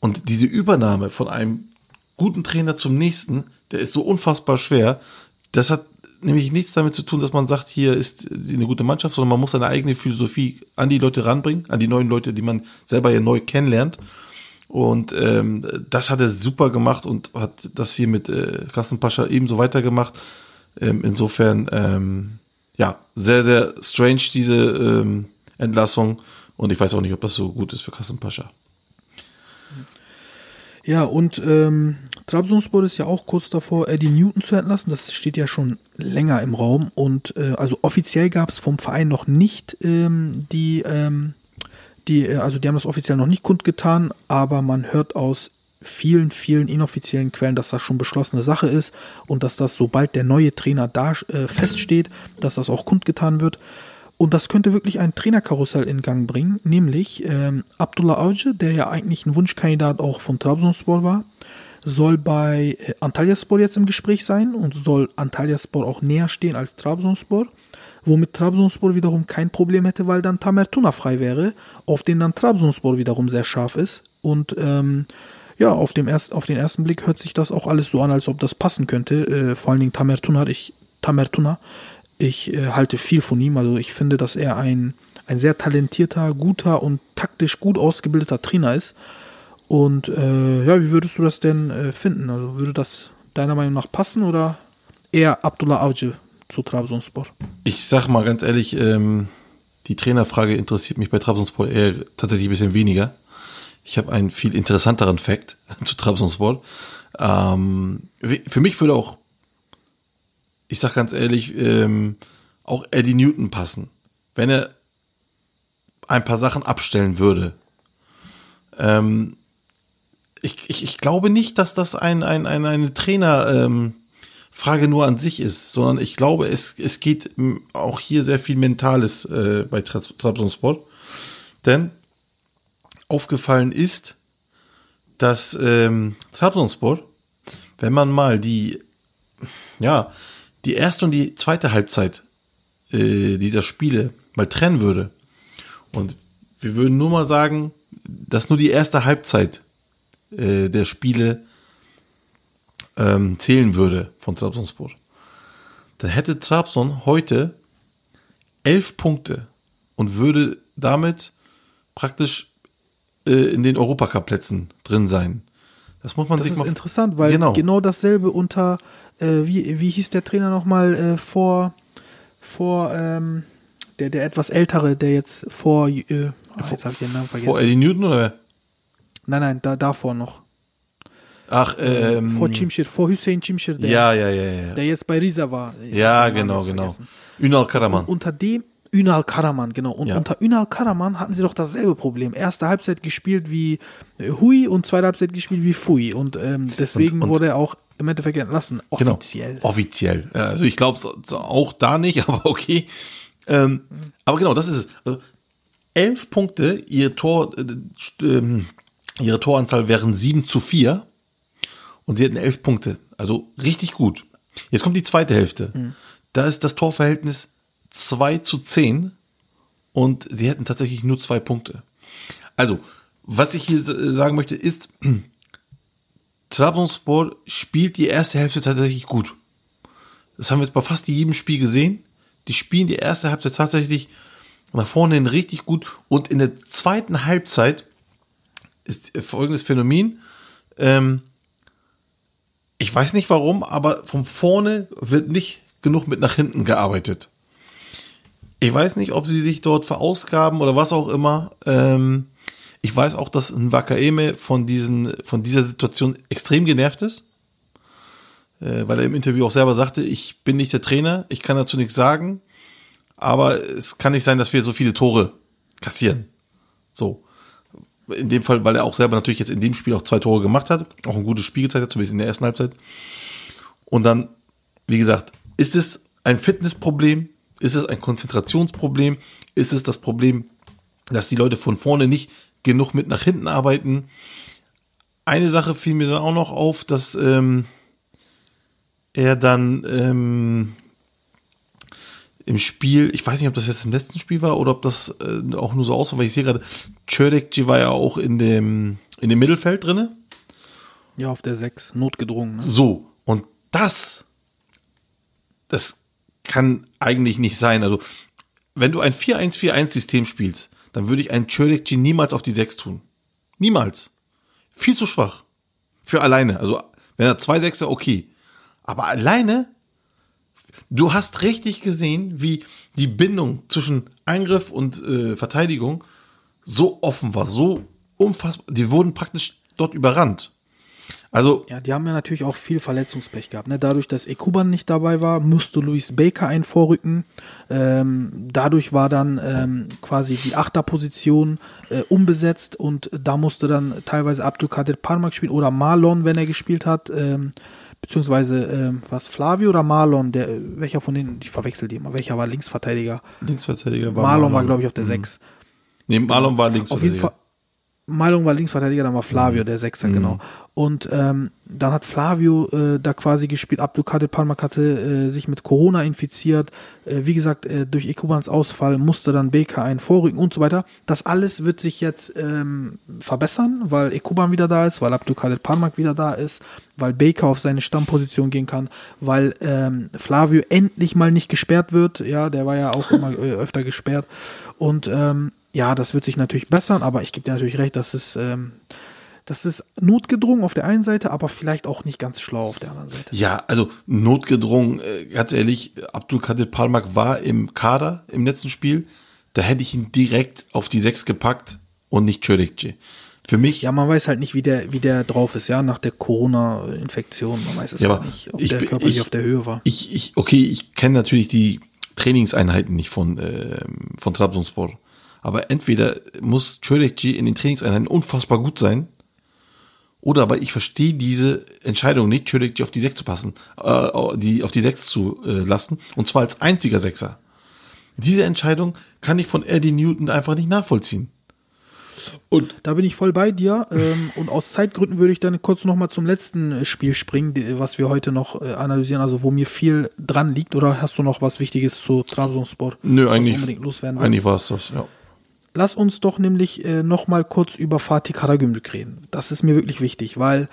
Und diese Übernahme von einem guten Trainer zum nächsten, der ist so unfassbar schwer. Das hat nämlich nichts damit zu tun, dass man sagt, hier ist eine gute Mannschaft, sondern man muss seine eigene Philosophie an die Leute ranbringen, an die neuen Leute, die man selber ja neu kennenlernt. Und ähm, das hat er super gemacht und hat das hier mit äh, Carsten Pascha ebenso weitergemacht. Ähm, insofern, ähm, ja, sehr, sehr strange diese ähm, Entlassung. Und ich weiß auch nicht, ob das so gut ist für Kasim Pascha. Ja, und ähm, Trabzonspor ist ja auch kurz davor, Eddie Newton zu entlassen. Das steht ja schon länger im Raum. Und äh, also offiziell gab es vom Verein noch nicht ähm, die, ähm, die, äh, also die haben das offiziell noch nicht kundgetan, aber man hört aus vielen, vielen inoffiziellen Quellen, dass das schon beschlossene Sache ist und dass das, sobald der neue Trainer da äh, feststeht, dass das auch kundgetan wird. Und das könnte wirklich ein Trainerkarussell in Gang bringen, nämlich ähm, Abdullah Avcı, der ja eigentlich ein Wunschkandidat auch von Trabzonspor war, soll bei äh, Antalyaspor jetzt im Gespräch sein und soll Antalyaspor auch näher stehen als Trabzonspor, womit Trabzonspor wiederum kein Problem hätte, weil dann Tamer Tuna frei wäre, auf den dann Trabzonspor wiederum sehr scharf ist und ähm, ja, auf, dem erst, auf den ersten Blick hört sich das auch alles so an, als ob das passen könnte. Äh, vor allen Dingen Tamer Tuna, ich, Tamer Tuna, ich äh, halte viel von ihm. Also ich finde, dass er ein, ein sehr talentierter, guter und taktisch gut ausgebildeter Trainer ist. Und äh, ja, wie würdest du das denn äh, finden? Also würde das deiner Meinung nach passen oder eher Abdullah Avcı zu Trabzonspor? Ich sag mal ganz ehrlich, ähm, die Trainerfrage interessiert mich bei Trabzonspor eher tatsächlich ein bisschen weniger. Ich habe einen viel interessanteren Fact zu Trabzonspor. Ähm, für mich würde auch, ich sag ganz ehrlich, ähm, auch Eddie Newton passen, wenn er ein paar Sachen abstellen würde. Ähm, ich, ich, ich glaube nicht, dass das ein, ein, ein, eine Trainerfrage ähm, nur an sich ist, sondern ich glaube, es, es geht auch hier sehr viel Mentales äh, bei Trabzonspor. Denn aufgefallen ist, dass ähm, Trabzonspor, wenn man mal die, ja, die erste und die zweite Halbzeit äh, dieser Spiele mal trennen würde. Und wir würden nur mal sagen, dass nur die erste Halbzeit äh, der Spiele ähm, zählen würde von Trabzonspor, dann hätte Trabzon heute elf Punkte und würde damit praktisch äh, in den Europacup-Plätzen drin sein. Das muss man Das sich ist mal interessant, weil Genau. genau, dasselbe unter, äh, wie, wie hieß der Trainer nochmal äh, vor, vor ähm, der, der etwas ältere, der jetzt vor, äh, oh, jetzt habe ich den Namen vergessen. vor Eddie Newton oder wer? nein, nein, da, davor noch. Ach, ähm, vor Cimşir, vor Hüseyin Cimşir, der, ja, ja, ja, ja. der jetzt bei Risa war. Hab Ja, genau, genau. Ünal Karaman. Und unter dem Ünal Karaman, genau. Und Ja. unter Ünal Karaman hatten sie doch dasselbe Problem. Erste Halbzeit gespielt wie äh, Hui und zweite Halbzeit gespielt wie Fui. Und ähm, deswegen Und- und- wurde er auch im Endeffekt entlassen. Genau. Offiziell. Offiziell. Ja, Also ich glaube es auch da nicht, aber okay. Ähm, aber genau, das ist es. Also, elf Punkte, ihr Tor, äh, ähm, ihre Toranzahl wären 7 zu 4 und sie hätten elf Punkte. Also richtig gut. Jetzt kommt die zweite Hälfte. Da ist das Torverhältnis 2 zu 10 und sie hätten tatsächlich nur zwei Punkte. Also, was ich hier sagen möchte, ist, Trabzonspor spielt die erste Hälfte tatsächlich gut. Das haben wir jetzt bei fast jedem Spiel gesehen. Die spielen die erste Halbzeit tatsächlich nach vorne hin richtig gut. Und in der zweiten Halbzeit ist folgendes Phänomen. Ähm, ich weiß nicht warum, aber von vorne wird nicht genug mit nach hinten gearbeitet. Ich weiß nicht, ob sie sich dort verausgaben oder was auch immer. Ähm, ich weiß auch, dass ein Wakaeme von, diesen, von dieser Situation extrem genervt ist, äh, weil er im Interview auch selber sagte, ich bin nicht der Trainer, ich kann dazu nichts sagen, aber es kann nicht sein, dass wir so viele Tore kassieren. So. In dem Fall, weil er auch selber natürlich jetzt in dem Spiel auch zwei Tore gemacht hat, auch ein gutes Spiel gezeigt hat, zumindest in der ersten Halbzeit. Und dann, wie gesagt, ist es ein Fitnessproblem? Ist es ein Konzentrationsproblem? Ist es das Problem, dass die Leute von vorne nicht genug mit nach hinten arbeiten? Eine Sache fiel mir dann auch noch auf, dass ähm, er dann ähm, im Spiel, ich weiß nicht, ob das jetzt im letzten Spiel war oder ob das äh, auch nur so aussah, weil ich sehe gerade, Czerdekci war ja auch in dem, in dem Mittelfeld drinne. Ja, auf der 6, notgedrungen. Ne? So, und das, das kann eigentlich nicht sein. Also, wenn du ein 4-1-4-1-System spielst, dann würde ich einen Czerdekci niemals auf die 6 tun. Niemals. Viel zu schwach. Für alleine. Also, wenn er zwei Sechser, okay. Aber alleine, du hast richtig gesehen, wie die Bindung zwischen Angriff und äh, Verteidigung so offen war, so unfassbar. Die wurden praktisch dort überrannt. Also, Ja, die haben ja natürlich auch viel Verletzungspech gehabt. Ne? Dadurch, dass Ekuban nicht dabei war, musste Luis Baker einen vorrücken. Ähm, dadurch war dann ähm, quasi die Achterposition äh, unbesetzt und da musste dann teilweise Abdulkadir Parmak spielen oder Marlon, wenn er gespielt hat. Ähm, beziehungsweise ähm, was Flavio oder Marlon, der welcher von denen, ich verwechsel die immer, welcher war Linksverteidiger? Linksverteidiger war Marlon, war, glaube ich, auf der 6. Nee, Marlon war Auf jeden Linksverteidiger. Fall. Marlon war Linksverteidiger, dann war Flavio Mhm. der Sechser, genau. Und ähm, dann hat Flavio äh, da quasi gespielt. Abdulkadir Palmak hatte äh, sich mit Corona infiziert. Äh, wie gesagt, äh, durch Ekubans Ausfall musste dann BK einen vorrücken und so weiter. Das alles wird sich jetzt ähm, verbessern, weil Ekuban wieder da ist, weil Abdulkadir Palmak wieder da ist, weil Baker auf seine Stammposition gehen kann, weil ähm, Flavio endlich mal nicht gesperrt wird. Ja, der war ja auch immer äh, öfter gesperrt. Und ähm, ja, das wird sich natürlich bessern, aber ich gebe dir natürlich recht, dass es, ähm, das ist notgedrungen auf der einen Seite, aber vielleicht auch nicht ganz schlau auf der anderen Seite. Ja, also notgedrungen, äh, ganz ehrlich, Abdul Kadir Palmak war im Kader im letzten Spiel. Da hätte ich ihn direkt auf die 6 gepackt und nicht Çörekçi. Für mich, Ja, man weiß halt nicht, wie der, wie der drauf ist, ja, nach der Corona-Infektion. Man weiß es Ja, halt nicht, ob ich der körperlich ich- auf der Höhe war. ich, ich, okay, ich kenne natürlich die Trainingseinheiten nicht von, äh, von Trabzonspor. Aber entweder muss Çörekçi in den Trainingseinheiten unfassbar gut sein, oder aber ich verstehe diese Entscheidung nicht, Çörekçi auf die 6 zu passen, äh, die, auf die 6 zu äh, lassen, und zwar als einziger Sechser. Diese Entscheidung kann ich von Eddie Newton einfach nicht nachvollziehen. Und Da bin ich voll bei dir. Ähm, und aus Zeitgründen würde ich dann kurz noch mal zum letzten äh, Spiel springen, was wir heute noch äh, analysieren, also wo mir viel dran liegt. Oder hast du noch was Wichtiges zu Trabzonspor? nö, eigentlich, unbedingt loswerden willst? eigentlich war es das, ja. Lass uns doch nämlich äh, noch mal kurz über Fatih Karagümrük reden. Das ist mir wirklich wichtig, weil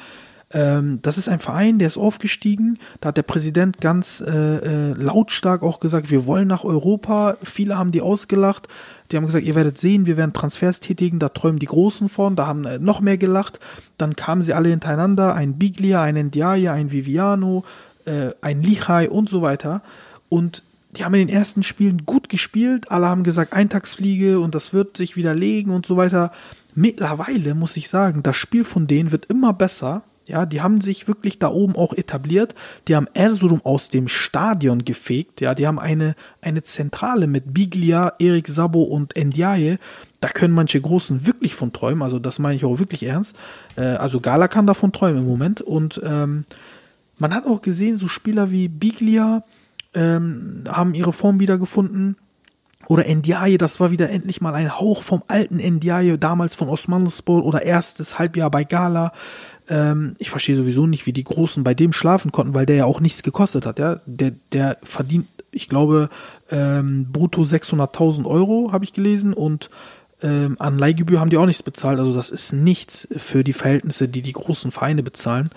ähm, das ist ein Verein, der ist aufgestiegen. Da hat der Präsident ganz äh, äh, lautstark auch gesagt, wir wollen nach Europa. Viele haben die ausgelacht. Die haben gesagt, ihr werdet sehen, wir werden Transfers tätigen. Da träumen die Großen von. Da haben äh, noch mehr gelacht. Dann kamen sie alle hintereinander. Ein Biglia, ein Ndiaye, ein Viviano, äh, ein Lichai und so weiter. Und die haben in den ersten Spielen gut gespielt. Alle haben gesagt, Eintagsfliege und das wird sich widerlegen und so weiter. Mittlerweile muss ich sagen, das Spiel von denen wird immer besser. Ja, die haben sich wirklich da oben auch etabliert. Die haben Erzurum aus dem Stadion gefegt. Ja, die haben eine, eine Zentrale mit Biglia, Erik Sabo und Ndiaye. Da können manche Großen wirklich von träumen. Also das meine ich auch wirklich ernst. Äh, also Gala kann davon träumen im Moment. Und ähm, man hat auch gesehen, so Spieler wie Biglia ähm, haben ihre Form wiedergefunden. Oder Ndiaye, das war wieder endlich mal ein Hauch vom alten Ndiaye, damals von Osmanlıspor oder erstes Halbjahr bei Gala. Ähm, ich verstehe sowieso nicht, wie die Großen bei dem schlafen konnten, weil der ja auch nichts gekostet hat. Ja, der, der verdient, ich glaube, ähm, brutto 600.000 Euro, habe ich gelesen, und ähm, an Leihgebühr haben die auch nichts bezahlt. Also das ist nichts für die Verhältnisse, die die großen Vereine bezahlen.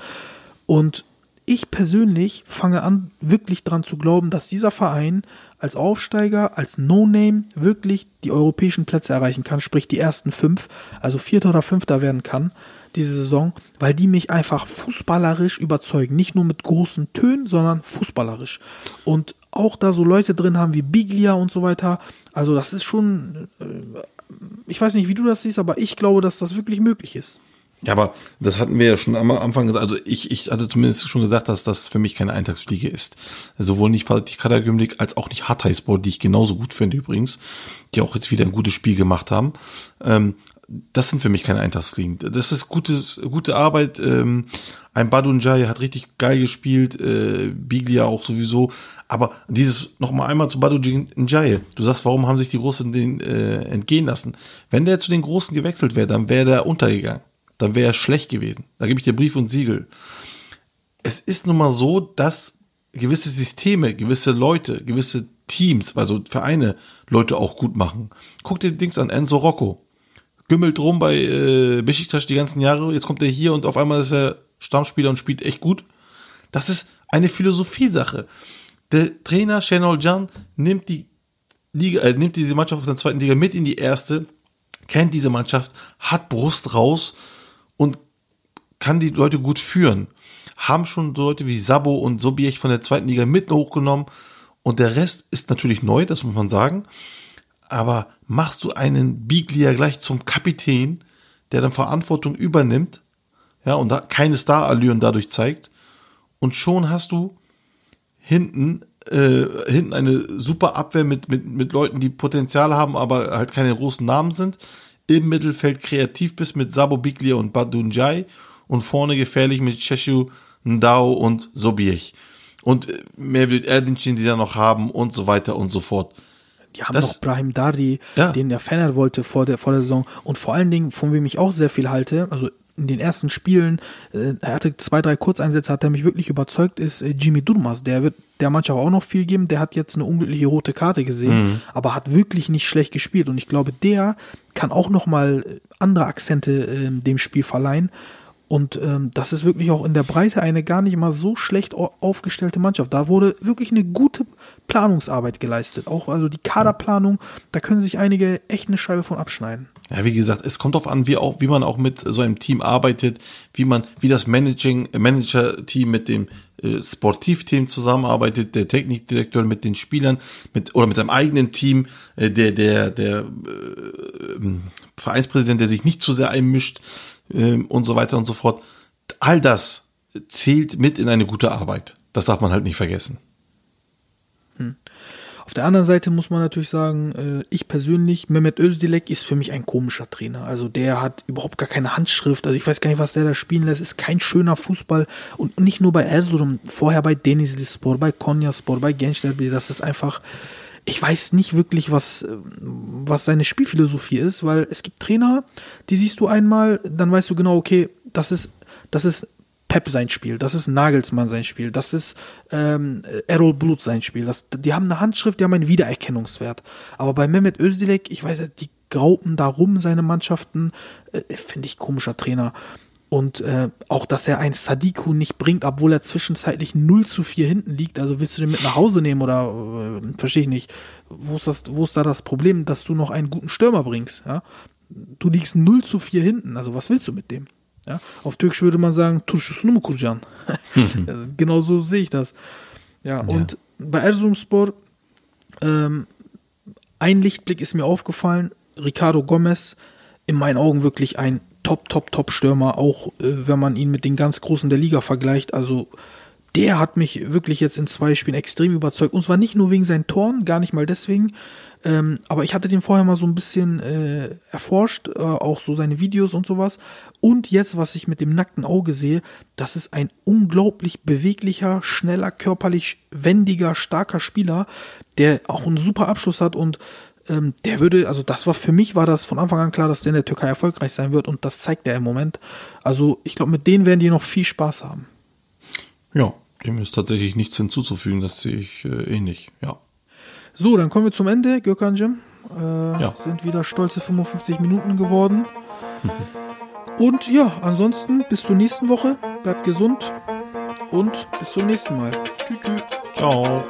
Und ich persönlich fange an, wirklich dran zu glauben, dass dieser Verein als Aufsteiger, als No-Name wirklich die europäischen Plätze erreichen kann, sprich die ersten fünf, also vierter oder fünfter werden kann diese Saison, weil die mich einfach fußballerisch überzeugen. Nicht nur mit großen Tönen, sondern fußballerisch. Und auch da so Leute drin haben wie Biglia und so weiter. Also das ist schon, äh, ich weiß nicht, wie du das siehst, aber ich glaube, dass das wirklich möglich ist. Ja, aber das hatten wir ja schon am Anfang gesagt. Also ich, ich hatte zumindest schon gesagt, dass das für mich keine Eintagsfliege ist. Sowohl nicht Fatih Karagümrük als auch nicht Hatayspor, die ich genauso gut finde übrigens, die auch jetzt wieder ein gutes Spiel gemacht haben. Ähm, das sind für mich keine Eintagsfliegen. Das ist gutes, gute Arbeit. Ähm, ein Badunjai hat richtig geil gespielt, äh, Biglia auch sowieso. Aber dieses noch mal einmal zu Badunjai. Du sagst, warum haben sich die Großen den äh, entgehen lassen? Wenn der zu den Großen gewechselt wäre, dann wäre der untergegangen dann wäre er schlecht gewesen. Da gebe ich dir Brief und Siegel. Es ist nun mal so, dass gewisse Systeme, gewisse Leute, gewisse Teams, also Vereine, Leute auch gut machen. Guck dir Dings an, Enzo Rocco. Gümmelt rum bei äh, Besiktas die ganzen Jahre, jetzt kommt er hier und auf einmal ist er Stammspieler und spielt echt gut. Das ist eine Philosophiesache. Der Trainer Shenol Jan nimmt die Liga, äh, nimmt diese Mannschaft aus der zweiten Liga mit in die erste, kennt diese Mannschaft, hat Brust raus, und kann die Leute gut führen. Haben schon Leute wie Sabo und Sobiech von der zweiten Liga mit hochgenommen und der Rest ist natürlich neu, das muss man sagen. Aber machst du einen Biglia gleich zum Kapitän, der dann Verantwortung übernimmt, ja, und da keine Starallüren dadurch zeigt, und schon hast du hinten äh, hinten eine super Abwehr mit, mit, mit Leuten, die Potenzial haben, aber halt keine großen Namen sind im Mittelfeld kreativ bist mit Sabo Biglia und Badunjai und vorne gefährlich mit Cheshu, Ndao und Sobiech. Und äh, Mevlut Erdinçin, die da noch haben und so weiter und so fort. Die haben das, noch Brahim Dari, ja. den der Fener wollte vor der, vor der Saison. Und vor allen Dingen, von wem ich auch sehr viel halte, also in den ersten Spielen, äh, er hatte zwei, drei Kurzeinsätze, hat er mich wirklich überzeugt, ist äh, Jimmy Durmas. Der wird der Mannschaft auch noch viel geben. Der hat jetzt eine unglückliche rote Karte gesehen, mhm. aber hat wirklich nicht schlecht gespielt. Und ich glaube, der kann auch noch mal andere Akzente äh, dem Spiel verleihen. Und ähm, das ist wirklich auch in der Breite eine gar nicht mal so schlecht aufgestellte Mannschaft. Da wurde wirklich eine gute Planungsarbeit geleistet. Auch also die Kaderplanung, da können sich einige echt eine Scheibe von abschneiden. Ja, wie gesagt, es kommt darauf an, wie auch, wie man auch mit so einem Team arbeitet, wie man, wie das Managing, Manager-Team mit dem äh, Sportivteam zusammenarbeitet, der Technikdirektor mit den Spielern, mit oder mit seinem eigenen Team, äh, der der der äh, Vereinspräsident, der sich nicht zu sehr einmischt äh, und so weiter und so fort. All das zählt mit in eine gute Arbeit. Das darf man halt nicht vergessen. Auf der anderen Seite muss man natürlich sagen, äh, ich persönlich, Mehmet Özdilek ist für mich ein komischer Trainer. Also der hat überhaupt gar keine Handschrift. Also ich weiß gar nicht, was der da spielen lässt. Ist kein schöner Fußball. Und nicht nur bei Erzurum, vorher bei Denizlispor, bei Konyaspor, bei Gençlerbirliği. Das ist einfach, ich weiß nicht wirklich, was, was seine Spielphilosophie ist, weil es gibt Trainer, die siehst du einmal, dann weißt du genau, okay, das ist, das ist Pep sein Spiel, das ist Nagelsmann sein Spiel, das ist ähm, Errol Blut sein Spiel. Das, die haben eine Handschrift, die haben einen Wiedererkennungswert. Aber bei Mehmet Özdilek, ich weiß, die Graupen darum, seine Mannschaften. Äh, Finde ich komischer Trainer. Und äh, auch, dass er ein Sadiku nicht bringt, obwohl er zwischenzeitlich 0 zu 4 hinten liegt. Also willst du den mit nach Hause nehmen oder äh, verstehe ich nicht. Wo ist, das, wo ist da das Problem, dass du noch einen guten Stürmer bringst? Ja? Du liegst 0 zu 4 hinten. Also was willst du mit dem? Ja? Auf Türkisch würde man sagen, Turşusunu Kurjan. genau so sehe ich das. Ja, und bei Erzurumspor, ähm, ein Lichtblick ist mir aufgefallen. Ricardo Gomez, in meinen Augen wirklich ein Top, Top, Top Stürmer, auch äh, wenn man ihn mit den ganz Großen der Liga vergleicht. Also der hat mich wirklich jetzt in zwei Spielen extrem überzeugt. Und zwar nicht nur wegen seinen Toren, gar nicht mal deswegen. Ähm, aber ich hatte den vorher mal so ein bisschen äh, erforscht, äh, auch so seine Videos und sowas. Und jetzt, was ich mit dem nackten Auge sehe, das ist ein unglaublich beweglicher, schneller, körperlich wendiger, starker Spieler, der auch einen super Abschluss hat und ähm, der würde, also das war für mich war das von Anfang an klar, dass der in der Türkei erfolgreich sein wird und das zeigt er im Moment. Also ich glaube, mit denen werden die noch viel Spaß haben. Ja, dem ist tatsächlich nichts hinzuzufügen, das sehe ich äh, ähnlich, ja. So, dann kommen wir zum Ende, Gökhan Jim. Äh, Ja. Sind wieder stolze 55 Minuten geworden. Und ja, ansonsten bis zur nächsten Woche. Bleibt gesund und bis zum nächsten Mal. Tschüss. Ciao.